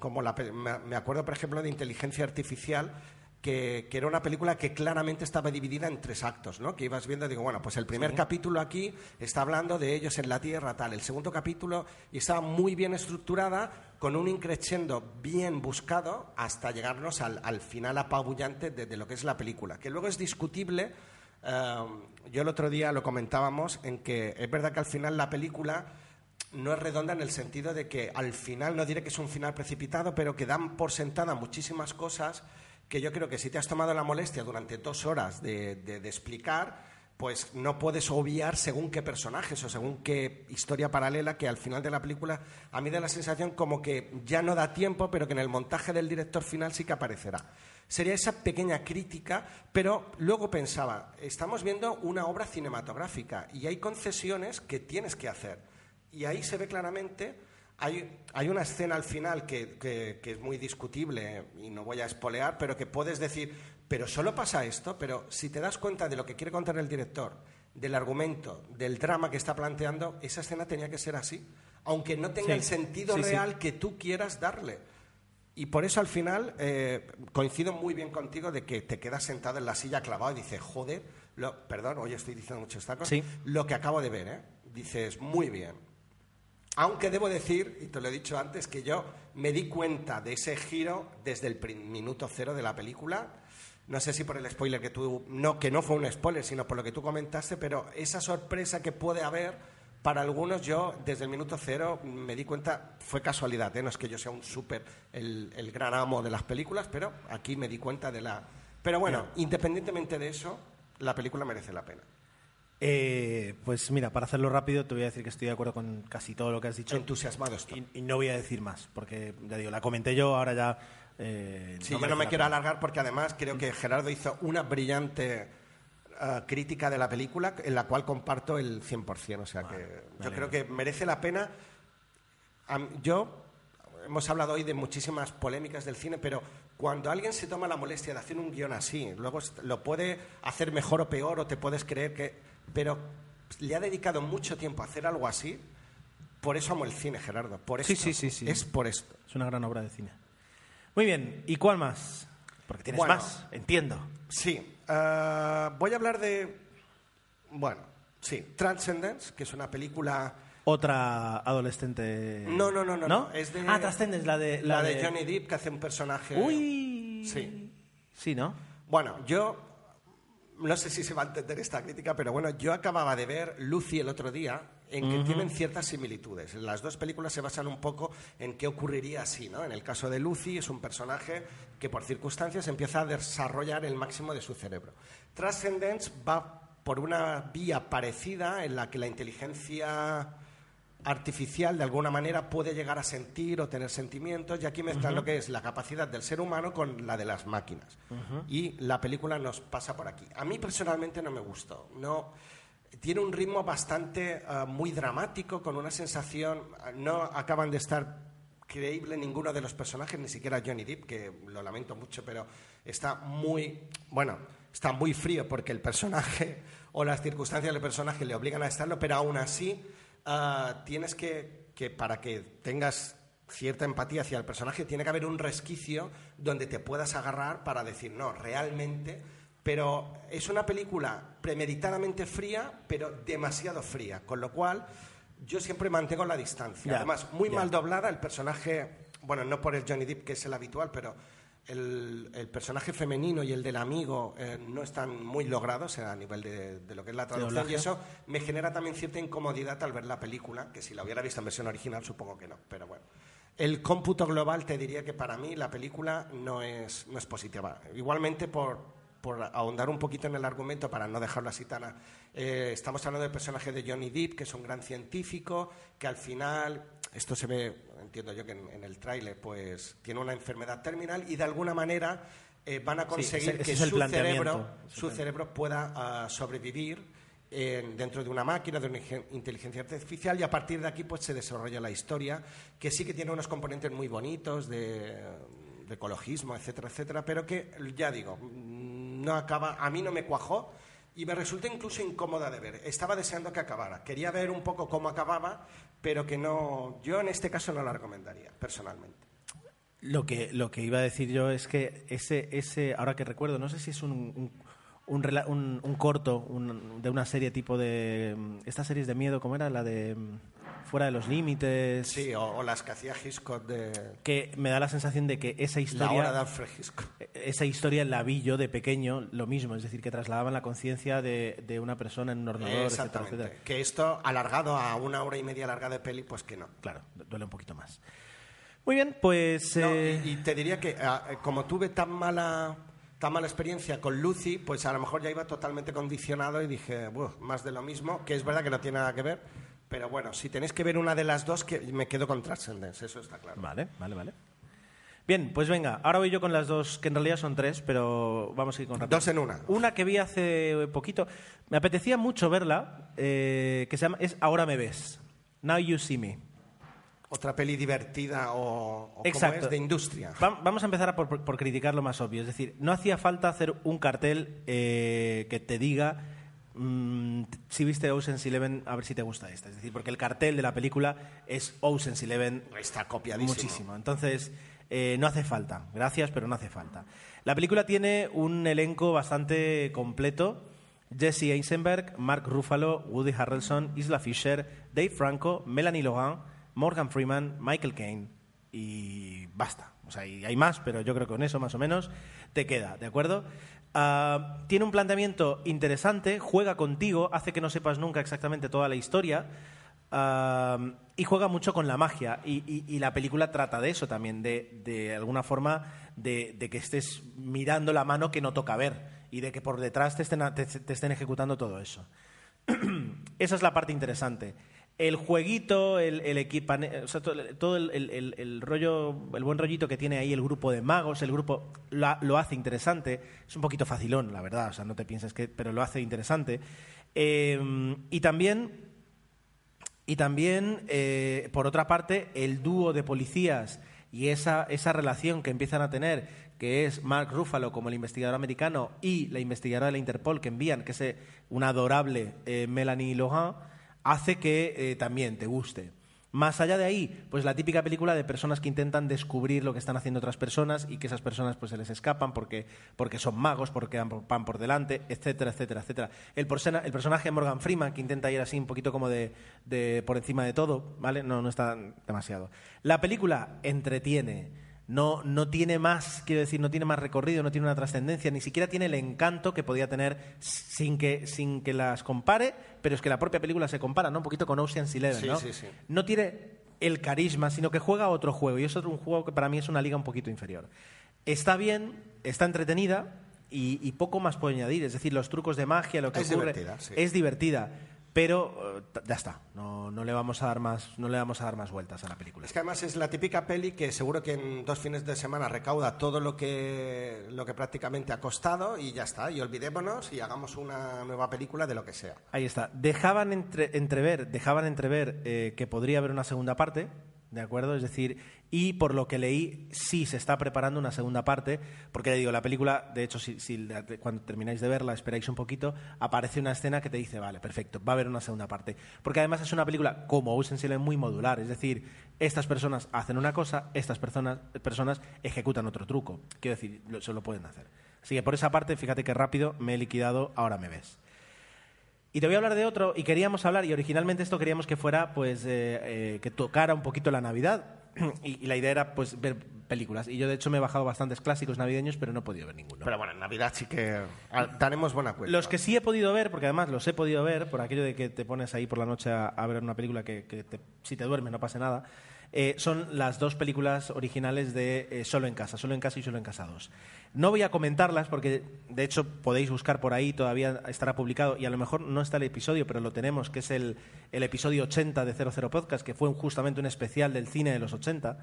como la, me acuerdo, por ejemplo, de Inteligencia Artificial, que, que era una película que claramente estaba dividida en tres actos, ¿no? Que ibas viendo, digo, bueno, pues el primer capítulo aquí está hablando de ellos en la Tierra, tal. El segundo capítulo y estaba muy bien estructurada, con un increciendo bien buscado, hasta llegarnos al, al final apabullante de, de lo que es la película. Que luego es discutible. eh, yo el otro día lo comentábamos en que es verdad que al final la película no es redonda en el sentido de que al final, no diré que es un final precipitado, pero que dan por sentada muchísimas cosas que yo creo que si te has tomado la molestia durante dos horas de, explicar, pues no puedes obviar según qué personajes o según qué historia paralela que al final de la película a mí da la sensación como que ya no da tiempo, pero que en el montaje del director final sí que aparecerá. Sería esa pequeña crítica, pero luego pensaba, estamos viendo una obra cinematográfica y hay concesiones que tienes que hacer. Y ahí se ve claramente, hay, hay una escena al final que, que- que es muy discutible y no voy a espolear, pero que puedes decir, pero solo pasa esto, pero si te das cuenta de lo que quiere contar el director, del argumento, del drama que está planteando, esa escena tenía que ser así, aunque no tenga Sí, el sentido sí, sí. real que tú quieras darle. Y por eso al final eh, coincido muy bien contigo de que te quedas sentado en la silla clavado y dices, joder, lo, perdón, hoy estoy diciendo muchos tacos, lo que acabo de ver, ¿eh? Dices, muy bien. Aunque debo decir, y te lo he dicho antes, que yo me di cuenta de ese giro desde el minuto cero de la película. No sé si por el spoiler que tú, no, que no fue un spoiler, sino por lo que tú comentaste, pero esa sorpresa que puede haber para algunos, yo desde el minuto cero me di cuenta, fue casualidad, ¿eh? no es que yo sea un súper, el, el gran amo de las películas, pero aquí me di cuenta de la... Pero bueno, independientemente de eso, la película merece la pena. Eh, pues mira, para hacerlo rápido, te voy a decir que estoy de acuerdo con casi todo lo que has dicho. Entusiasmado estoy. Y, y no voy a decir más, porque ya digo, la comenté yo, ahora ya. eh, Sí, yo merece no me quiero alargar porque además creo que Gerardo hizo una brillante eh, crítica de la película en la cual comparto el 100%. O sea que yo creo que merece la pena. Yo, hemos hablado hoy de muchísimas polémicas del cine, pero cuando alguien se toma la molestia de hacer un guion así, luego lo puede hacer mejor o peor o te puedes creer que... Pero le ha dedicado mucho tiempo a hacer algo así. Por eso amo el cine, Gerardo. Por Sí, esto. sí, sí, sí. Es por esto. Es una gran obra de cine. Muy bien, ¿y cuál más? Porque tienes Bueno. más, entiendo. Sí, Eh, voy a hablar de. Bueno, sí, Transcendence, que es una película. Otra adolescente. No, no, no, no. ¿No? Es de, Ah, Transcendence, la de. la de Johnny Depp, que hace un personaje. Uy. Sí. Sí, ¿no? Bueno, yo. No sé si se va a entender esta crítica, pero bueno, yo acababa de ver Lucy el otro día, en que tienen ciertas similitudes. Las dos películas se basan un poco en qué ocurriría así, ¿no? En el caso de Lucy es un personaje que por circunstancias empieza a desarrollar el máximo de su cerebro. Transcendence va por una vía parecida en la que la inteligencia artificial de alguna manera puede llegar a sentir o tener sentimientos y aquí mezclan lo que es la capacidad del ser humano con la de las máquinas. Y la película nos pasa por aquí. A mí personalmente no me gustó. No tiene un ritmo bastante ah, muy dramático con una sensación ah, no acaban de estar creíble ninguno de los personajes ni siquiera Johnny Depp que lo lamento mucho pero está muy bueno está muy frío porque el personaje [laughs] o las circunstancias del personaje le obligan a estarlo pero aún así ah, tienes que, que para que tengas cierta empatía hacia el personaje, tiene que haber un resquicio donde te puedas agarrar para decir, no, realmente, pero es una película premeditadamente fría, pero demasiado fría, con lo cual yo siempre mantengo la distancia. Además, muy mal doblada, el personaje, bueno, no por el Johnny Depp, que es el habitual, pero el, el personaje femenino y el del amigo eh, no están muy logrados eh, a nivel de, de lo que es la traducción y eso me genera también cierta incomodidad al ver la película, que si la hubiera visto en versión original supongo que no, pero bueno. El cómputo global te diría que para mí la película no es, no es positiva. Igualmente, por, por ahondar un poquito en el argumento, para no dejarlo así tan... eh, estamos hablando del personaje de Johnny Depp, que es un gran científico, que al final, esto se ve, entiendo yo que en, en el tráiler, pues tiene una enfermedad terminal y de alguna manera eh, van a conseguir ese- ese que su cerebro, su cerebro pueda ah, sobrevivir en- dentro de una máquina, de una inteligencia artificial y a partir de aquí pues se desarrolla la historia que sí que tiene unos componentes muy bonitos de, de ecologismo, etcétera, etcétera, pero que ya digo, no acaba, a mí no me cuajó y me resulta incluso incómoda de ver. Estaba deseando que acabara. Quería ver un poco cómo acababa, pero que no, yo en este caso no la recomendaría, personalmente. Lo que, lo que iba a decir yo es que ese, ese ahora que recuerdo, no sé si es un, un, un un- un corto de una serie tipo de... mm, Estas series de miedo, ¿cómo era? La de mm, Fuera de los Límites. Sí, o, o las que hacía Hitchcock de Que me da la sensación de que esa la historia... hora de Alfred Hitchcock. Esa historia la vi yo de pequeño, lo mismo, es decir, que trasladaban la conciencia de, de una persona en un ordenador, etcétera, Exactamente. etcétera. Que esto alargado a una hora y media larga de peli, pues que no. Claro, duele un poquito más. Muy bien, pues... No, eh, y, y te diría que ah, eh, como tuve tan mala tan mala experiencia con Lucy, pues a lo mejor ya iba totalmente condicionado y dije, "Buah, más de lo mismo, que es verdad que no tiene nada que ver, pero bueno, si tenéis que ver una de las dos, que me quedo con Transcendence, eso está claro. Vale, vale, vale. Bien, pues venga, ahora voy yo con las dos, que en realidad son tres, pero vamos a ir con rápido. Dos en una. Una que vi hace poquito, me apetecía mucho verla, eh, que se llama, es Ahora me ves, Now You See Me. Otra peli divertida o, o como es de industria. Va- Vamos a empezar a por, por- por criticar lo más obvio. Es decir, no hacía falta hacer un cartel eh, que te diga mm, si viste Ocean's Eleven, a ver si te gusta esta. Es decir, porque el cartel de la película es Ocean's Eleven Está copiadísimo. muchísimo. Entonces, eh, no hace falta. Gracias, pero no hace falta. La película tiene un elenco bastante completo. Jesse Eisenberg, Mark Ruffalo, Woody Harrelson, Isla Fisher, Dave Franco, Melanie Logan, Morgan Freeman, Michael Caine y basta. O sea, y hay más, pero yo creo que con eso más o menos te queda, ¿de acuerdo? Ah, tiene un planteamiento interesante, juega contigo, hace que no sepas nunca exactamente toda la historia, Am, y juega mucho con la magia. Y, la película trata de eso también, de, alguna forma de, de que estés mirando la mano que no toca ver y de que por detrás te estén, te- te estén ejecutando todo eso. [clears throat] Esa es la parte interesante. El jueguito, el, el todo el, el- el- rollo, el buen rollito que tiene ahí el grupo de magos, el grupo lo, lo hace interesante. Es un poquito facilón, la verdad, o sea, no te pienses que, pero lo hace interesante. Eh, y también y también, eh, por otra parte, el dúo de policías y esa, esa relación que empiezan a tener, que es Mark Ruffalo como el investigador americano y la investigadora de la Interpol que envían, que es eh, una adorable Melanie Lohan, hace que eh, también te guste. Más allá de ahí, pues la típica película de personas que intentan descubrir lo que están haciendo otras personas y que esas personas pues se les escapan porque, porque son magos, porque van por delante, etcétera, etcétera, etcétera. El, personaje de Morgan Freeman, que intenta ir así un poquito como de, de por encima de todo, ¿vale? No, no está demasiado. La película entretiene, no, no tiene más, quiero decir, no tiene más recorrido, no tiene una trascendencia, ni siquiera tiene el encanto que podía tener sin que, sin que las compare, pero es que la propia película se compara, ¿no? Un poquito con Ocean's Eleven, ¿no? Sí, sí. No tiene el carisma, sino que juega otro juego, y es otro un juego que para mí es una liga un poquito inferior. Está bien, está entretenida, y, poco más puedo añadir. Es decir, los trucos de magia, lo que es ocurre, divertida, sí. es divertida pero eh, ya está. No, no, le vamos a dar más no le vamos a dar más vueltas a la película. Es que además es la típica peli que seguro que en dos fines de semana recauda todo lo que lo que prácticamente ha costado y ya está. Y olvidémonos y hagamos una nueva película de lo que sea. Ahí está. Dejaban entre, entrever dejaban entrever eh, que podría haber una segunda parte ¿De acuerdo? Es decir, y por lo que leí, sí se está preparando una segunda parte, porque le digo, la película, de hecho, si, cuando termináis de verla, esperáis un poquito, aparece una escena que te dice, vale, perfecto, va a haber una segunda parte. Porque además es una película, como Ocean's Eleven, muy modular, es decir, estas personas hacen una cosa, estas personas, personas ejecutan otro truco. Quiero decir, se lo pueden hacer. Así que por esa parte, fíjate que rápido me he liquidado, ahora me ves. Y te voy a hablar de otro, y queríamos hablar, y originalmente esto queríamos que fuera, pues, eh, eh, que tocara un poquito la Navidad, [clears throat] y, la idea era, pues, ver películas. Y yo, de hecho, me he bajado bastantes clásicos navideños, pero no he podido ver ninguno. Pero bueno, en Navidad sí que daremos buena cuenta. Los que sí he podido ver, porque además los he podido ver, por aquello de que te pones ahí por la noche a, ver una película que, si te duermes no pase nada, eh, son las dos películas originales de Solo en Casa, Solo en Casa y Solo en Casa 2. No voy a comentarlas porque, de hecho, podéis buscar por ahí, todavía estará publicado y a lo mejor no está el episodio, pero lo tenemos, que es el, el episodio 80 de 00 Podcast, que fue justamente un especial del cine de los 80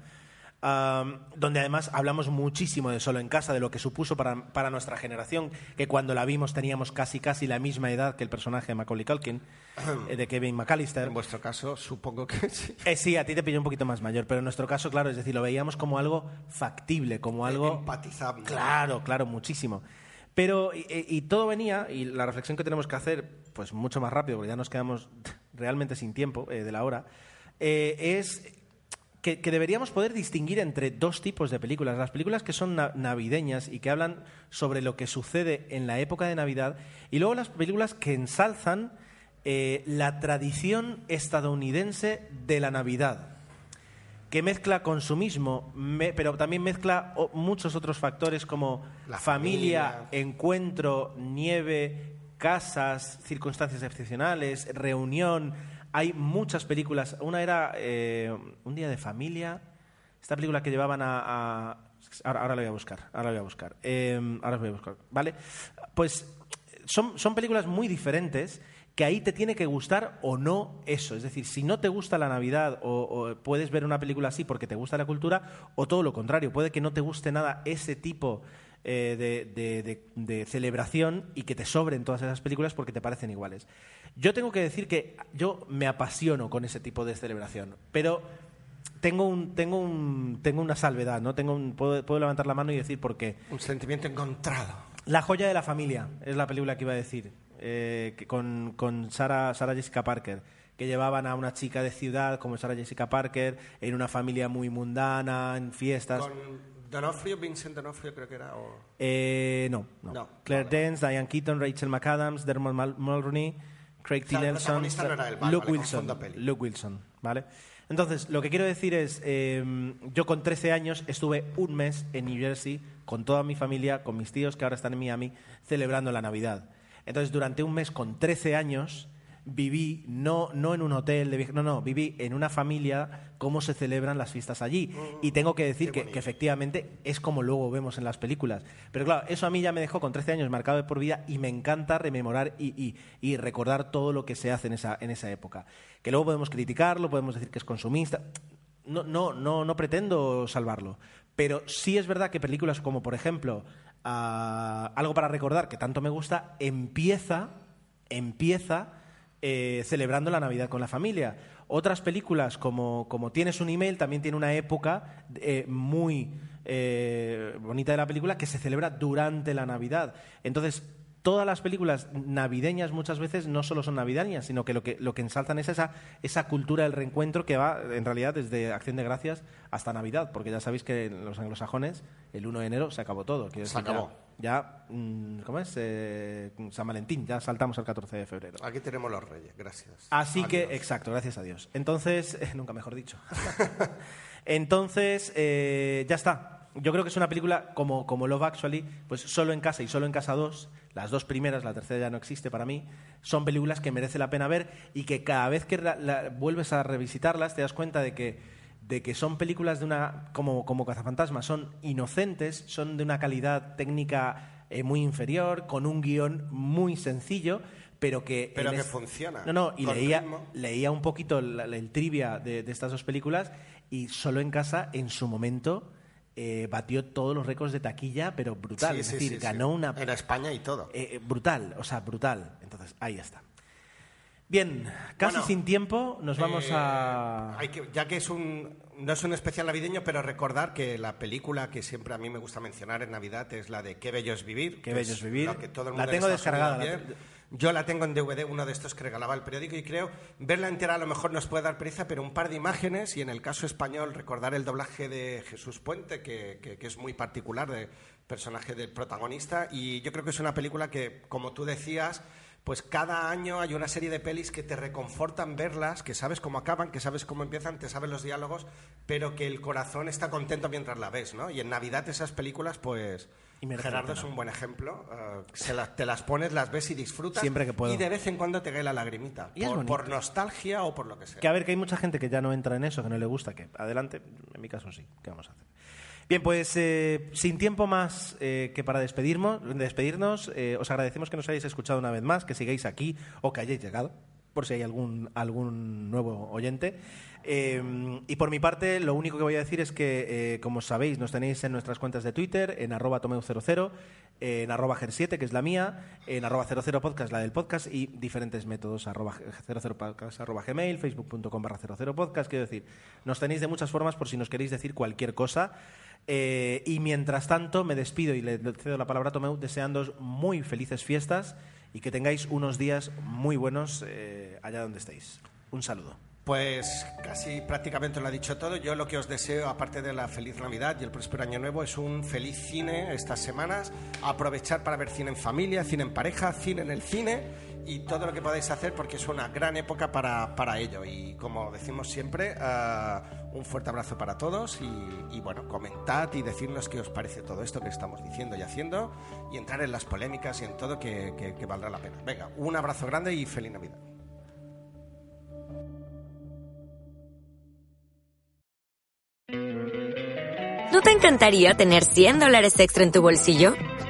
donde además hablamos muchísimo de Solo en Casa, de lo que supuso para, nuestra generación, que cuando la vimos teníamos casi casi la misma edad que el personaje de Macaulay Culkin, eh, de Kevin McAllister. En vuestro caso, supongo que [laughs] sí. Eh, sí, a ti te pilló un poquito más mayor, pero en nuestro caso, claro, es decir, lo veíamos como algo factible, como algo... Empatizable. Claro, claro, muchísimo. Pero, y, todo venía, y la reflexión que tenemos que hacer, pues mucho más rápido, porque ya nos quedamos [laughs] realmente sin tiempo eh, de la hora, es que, deberíamos poder distinguir entre dos tipos de películas. Las películas que son navideñas y que hablan sobre lo que sucede en la época de Navidad y luego las películas que ensalzan eh, la tradición estadounidense de la Navidad que mezcla consumismo, pero también mezcla muchos otros factores como la familia, encuentro, nieve, casas, circunstancias excepcionales, reunión, hay muchas películas. Una era eh, Un día de familia. Esta película que llevaban a. Ahora, la voy a buscar. Ahora la voy a buscar. Em, ahora voy a buscar. ¿Vale? Pues son, son películas muy diferentes que ahí te tiene que gustar o no eso. Es decir, si no te gusta la Navidad o, puedes ver una película así porque te gusta la cultura, o todo lo contrario, puede que no te guste nada ese tipo eh, de, de, celebración y que te sobren todas esas películas porque te parecen iguales. Yo tengo que decir que yo me apasiono con ese tipo de celebración, pero tengo un tengo un tengo una salvedad, ¿no? Tengo un, puedo, puedo levantar la mano y decir por qué. Un sentimiento encontrado. La joya de la familia es la película que iba a decir, eh, con, con Sara, Sara Jessica Parker, que llevaban a una chica de ciudad como Sara Jessica Parker en una familia muy mundana, en fiestas. Con Donofrio, Vincent Donofrio creo que era. Eh, no, no, Claire Dance, Diane Keaton, Rachel McAdams, Dermot Mulroney. Craig T. Nelson, Luke Wilson, Luke Wilson, ¿vale? Entonces, lo que quiero decir es, em, yo con 13 años estuve un mes en New Jersey con toda mi familia, con mis tíos que ahora están en Miami, celebrando la Navidad. Entonces, durante un mes con 13 años viví no, no en un hotel, de, no, no, viví en una familia cómo se celebran las fiestas allí. Mm, y tengo que decir que, efectivamente es como luego vemos en las películas. Pero claro, eso a mí ya me dejó con 13 años marcado de por vida y me encanta rememorar y, y, recordar todo lo que se hace en esa, en esa época. Que luego podemos criticarlo, podemos decir que es consumista. No, no, no, no pretendo salvarlo. Pero sí es verdad que películas como, por ejemplo, ah, Algo para recordar, que tanto me gusta, empieza, empieza eh, celebrando la Navidad con la familia. Otras películas, como, como Tienes un email, también tiene una época eh, muy eh, bonita de la película que se celebra durante la Navidad. Entonces, todas las películas navideñas muchas veces no solo son navideñas, sino que lo que, lo que ensalzan es esa, esa cultura del reencuentro que va en realidad desde Acción de Gracias hasta Navidad, porque ya sabéis que en los anglosajones el 1 de enero se acabó todo. Se acabó. Ya, mm, ¿cómo es? Eh, San Valentín, ya saltamos al 14 de febrero. Aquí tenemos los reyes, gracias. Así que, exacto, gracias a Dios. Entonces, [laughs] nunca mejor dicho. [laughs] Entonces, eh, ya está. Yo creo que es una película como, como Love Actually, pues solo en casa y solo en casa dos, las dos primeras, la tercera ya no existe para mí, son películas que merece la pena ver y que cada vez que vuelves a revisitarlas te das cuenta de que de que son películas de una como, como Cazafantasmas, son inocentes, son de una calidad técnica eh, muy inferior, con un guion muy sencillo, pero que... Pero que funciona. No, no, y leía, leía un poquito el trivia de, estas dos películas y solo en casa, en su momento... Eh, batió todos los récords de taquilla, pero brutal. es decir, ganó una. En España y todo. Eh, brutal, o sea, brutal. Entonces, ahí está. Bien, casi sin tiempo, nos vamos eh, a... Hay que, ya que es un, no es un especial navideño, pero recordar que la película que siempre a mí me gusta mencionar en Navidad es la de Qué bello es vivir. Qué bello es vivir. la tengo descargada. Yo la tengo en DVD, uno de estos que regalaba el periódico, y creo verla entera a lo mejor nos puede dar pereza, pero un par de imágenes, y en el caso español recordar el doblaje de Jesús Puente, que, que es muy particular, de personaje del protagonista, y yo creo que es una película que, como tú decías, pues cada año hay una serie de pelis que te reconfortan verlas, que sabes cómo acaban, que sabes cómo empiezan, te sabes los diálogos, pero que el corazón está contento mientras la ves, ¿no? Y en Navidad esas películas, pues... Y Gerardo es un buen ejemplo. Eh, te las pones, las ves y disfrutas. Siempre que puedo. Y de vez en cuando te cae la lagrimita. Y por, por, nostalgia o por lo que sea. Que a ver, que hay mucha gente que ya no entra en eso, que no le gusta, que adelante, en mi caso sí. ¿Qué vamos a hacer? Bien, pues eh, sin tiempo más eh, que para despedirnos, despedirnos eh, os agradecemos que nos hayáis escuchado una vez más, que sigáis aquí o que hayáis llegado, por si hay algún, algún nuevo oyente. y por mi parte, lo único que voy a decir es que, como sabéis, nos tenéis en nuestras cuentas de Twitter, en arroba tomeu00, en arroba ger7, que es la mía, en arroba 00podcast, la del podcast, y diferentes métodos, arroba 00podcast, arroba gmail, facebook.com barra 00podcast. Quiero decir, nos tenéis de muchas formas por si nos queréis decir cualquier cosa. Eh, y mientras tanto, me despido y le cedo la palabra a Tomeu deseándoos muy felices fiestas y que tengáis unos días muy buenos eh, allá donde estéis. Un saludo. Pues casi prácticamente lo ha dicho todo. Yo lo que os deseo, aparte de la feliz Navidad y el próspero Año Nuevo, es un feliz cine estas semanas. Aprovechar para ver cine en familia, cine en pareja, cine en el cine y todo lo que podáis hacer porque es una gran época para, para ello. Y como decimos siempre, uh, un fuerte abrazo para todos y, bueno, comentad y decirnos qué os parece todo esto que estamos diciendo y haciendo y entrar en las polémicas y en todo que, que, que valdrá la pena. Venga, un abrazo grande y feliz Navidad. ¿No te encantaría tener 100 dólares extra en tu bolsillo?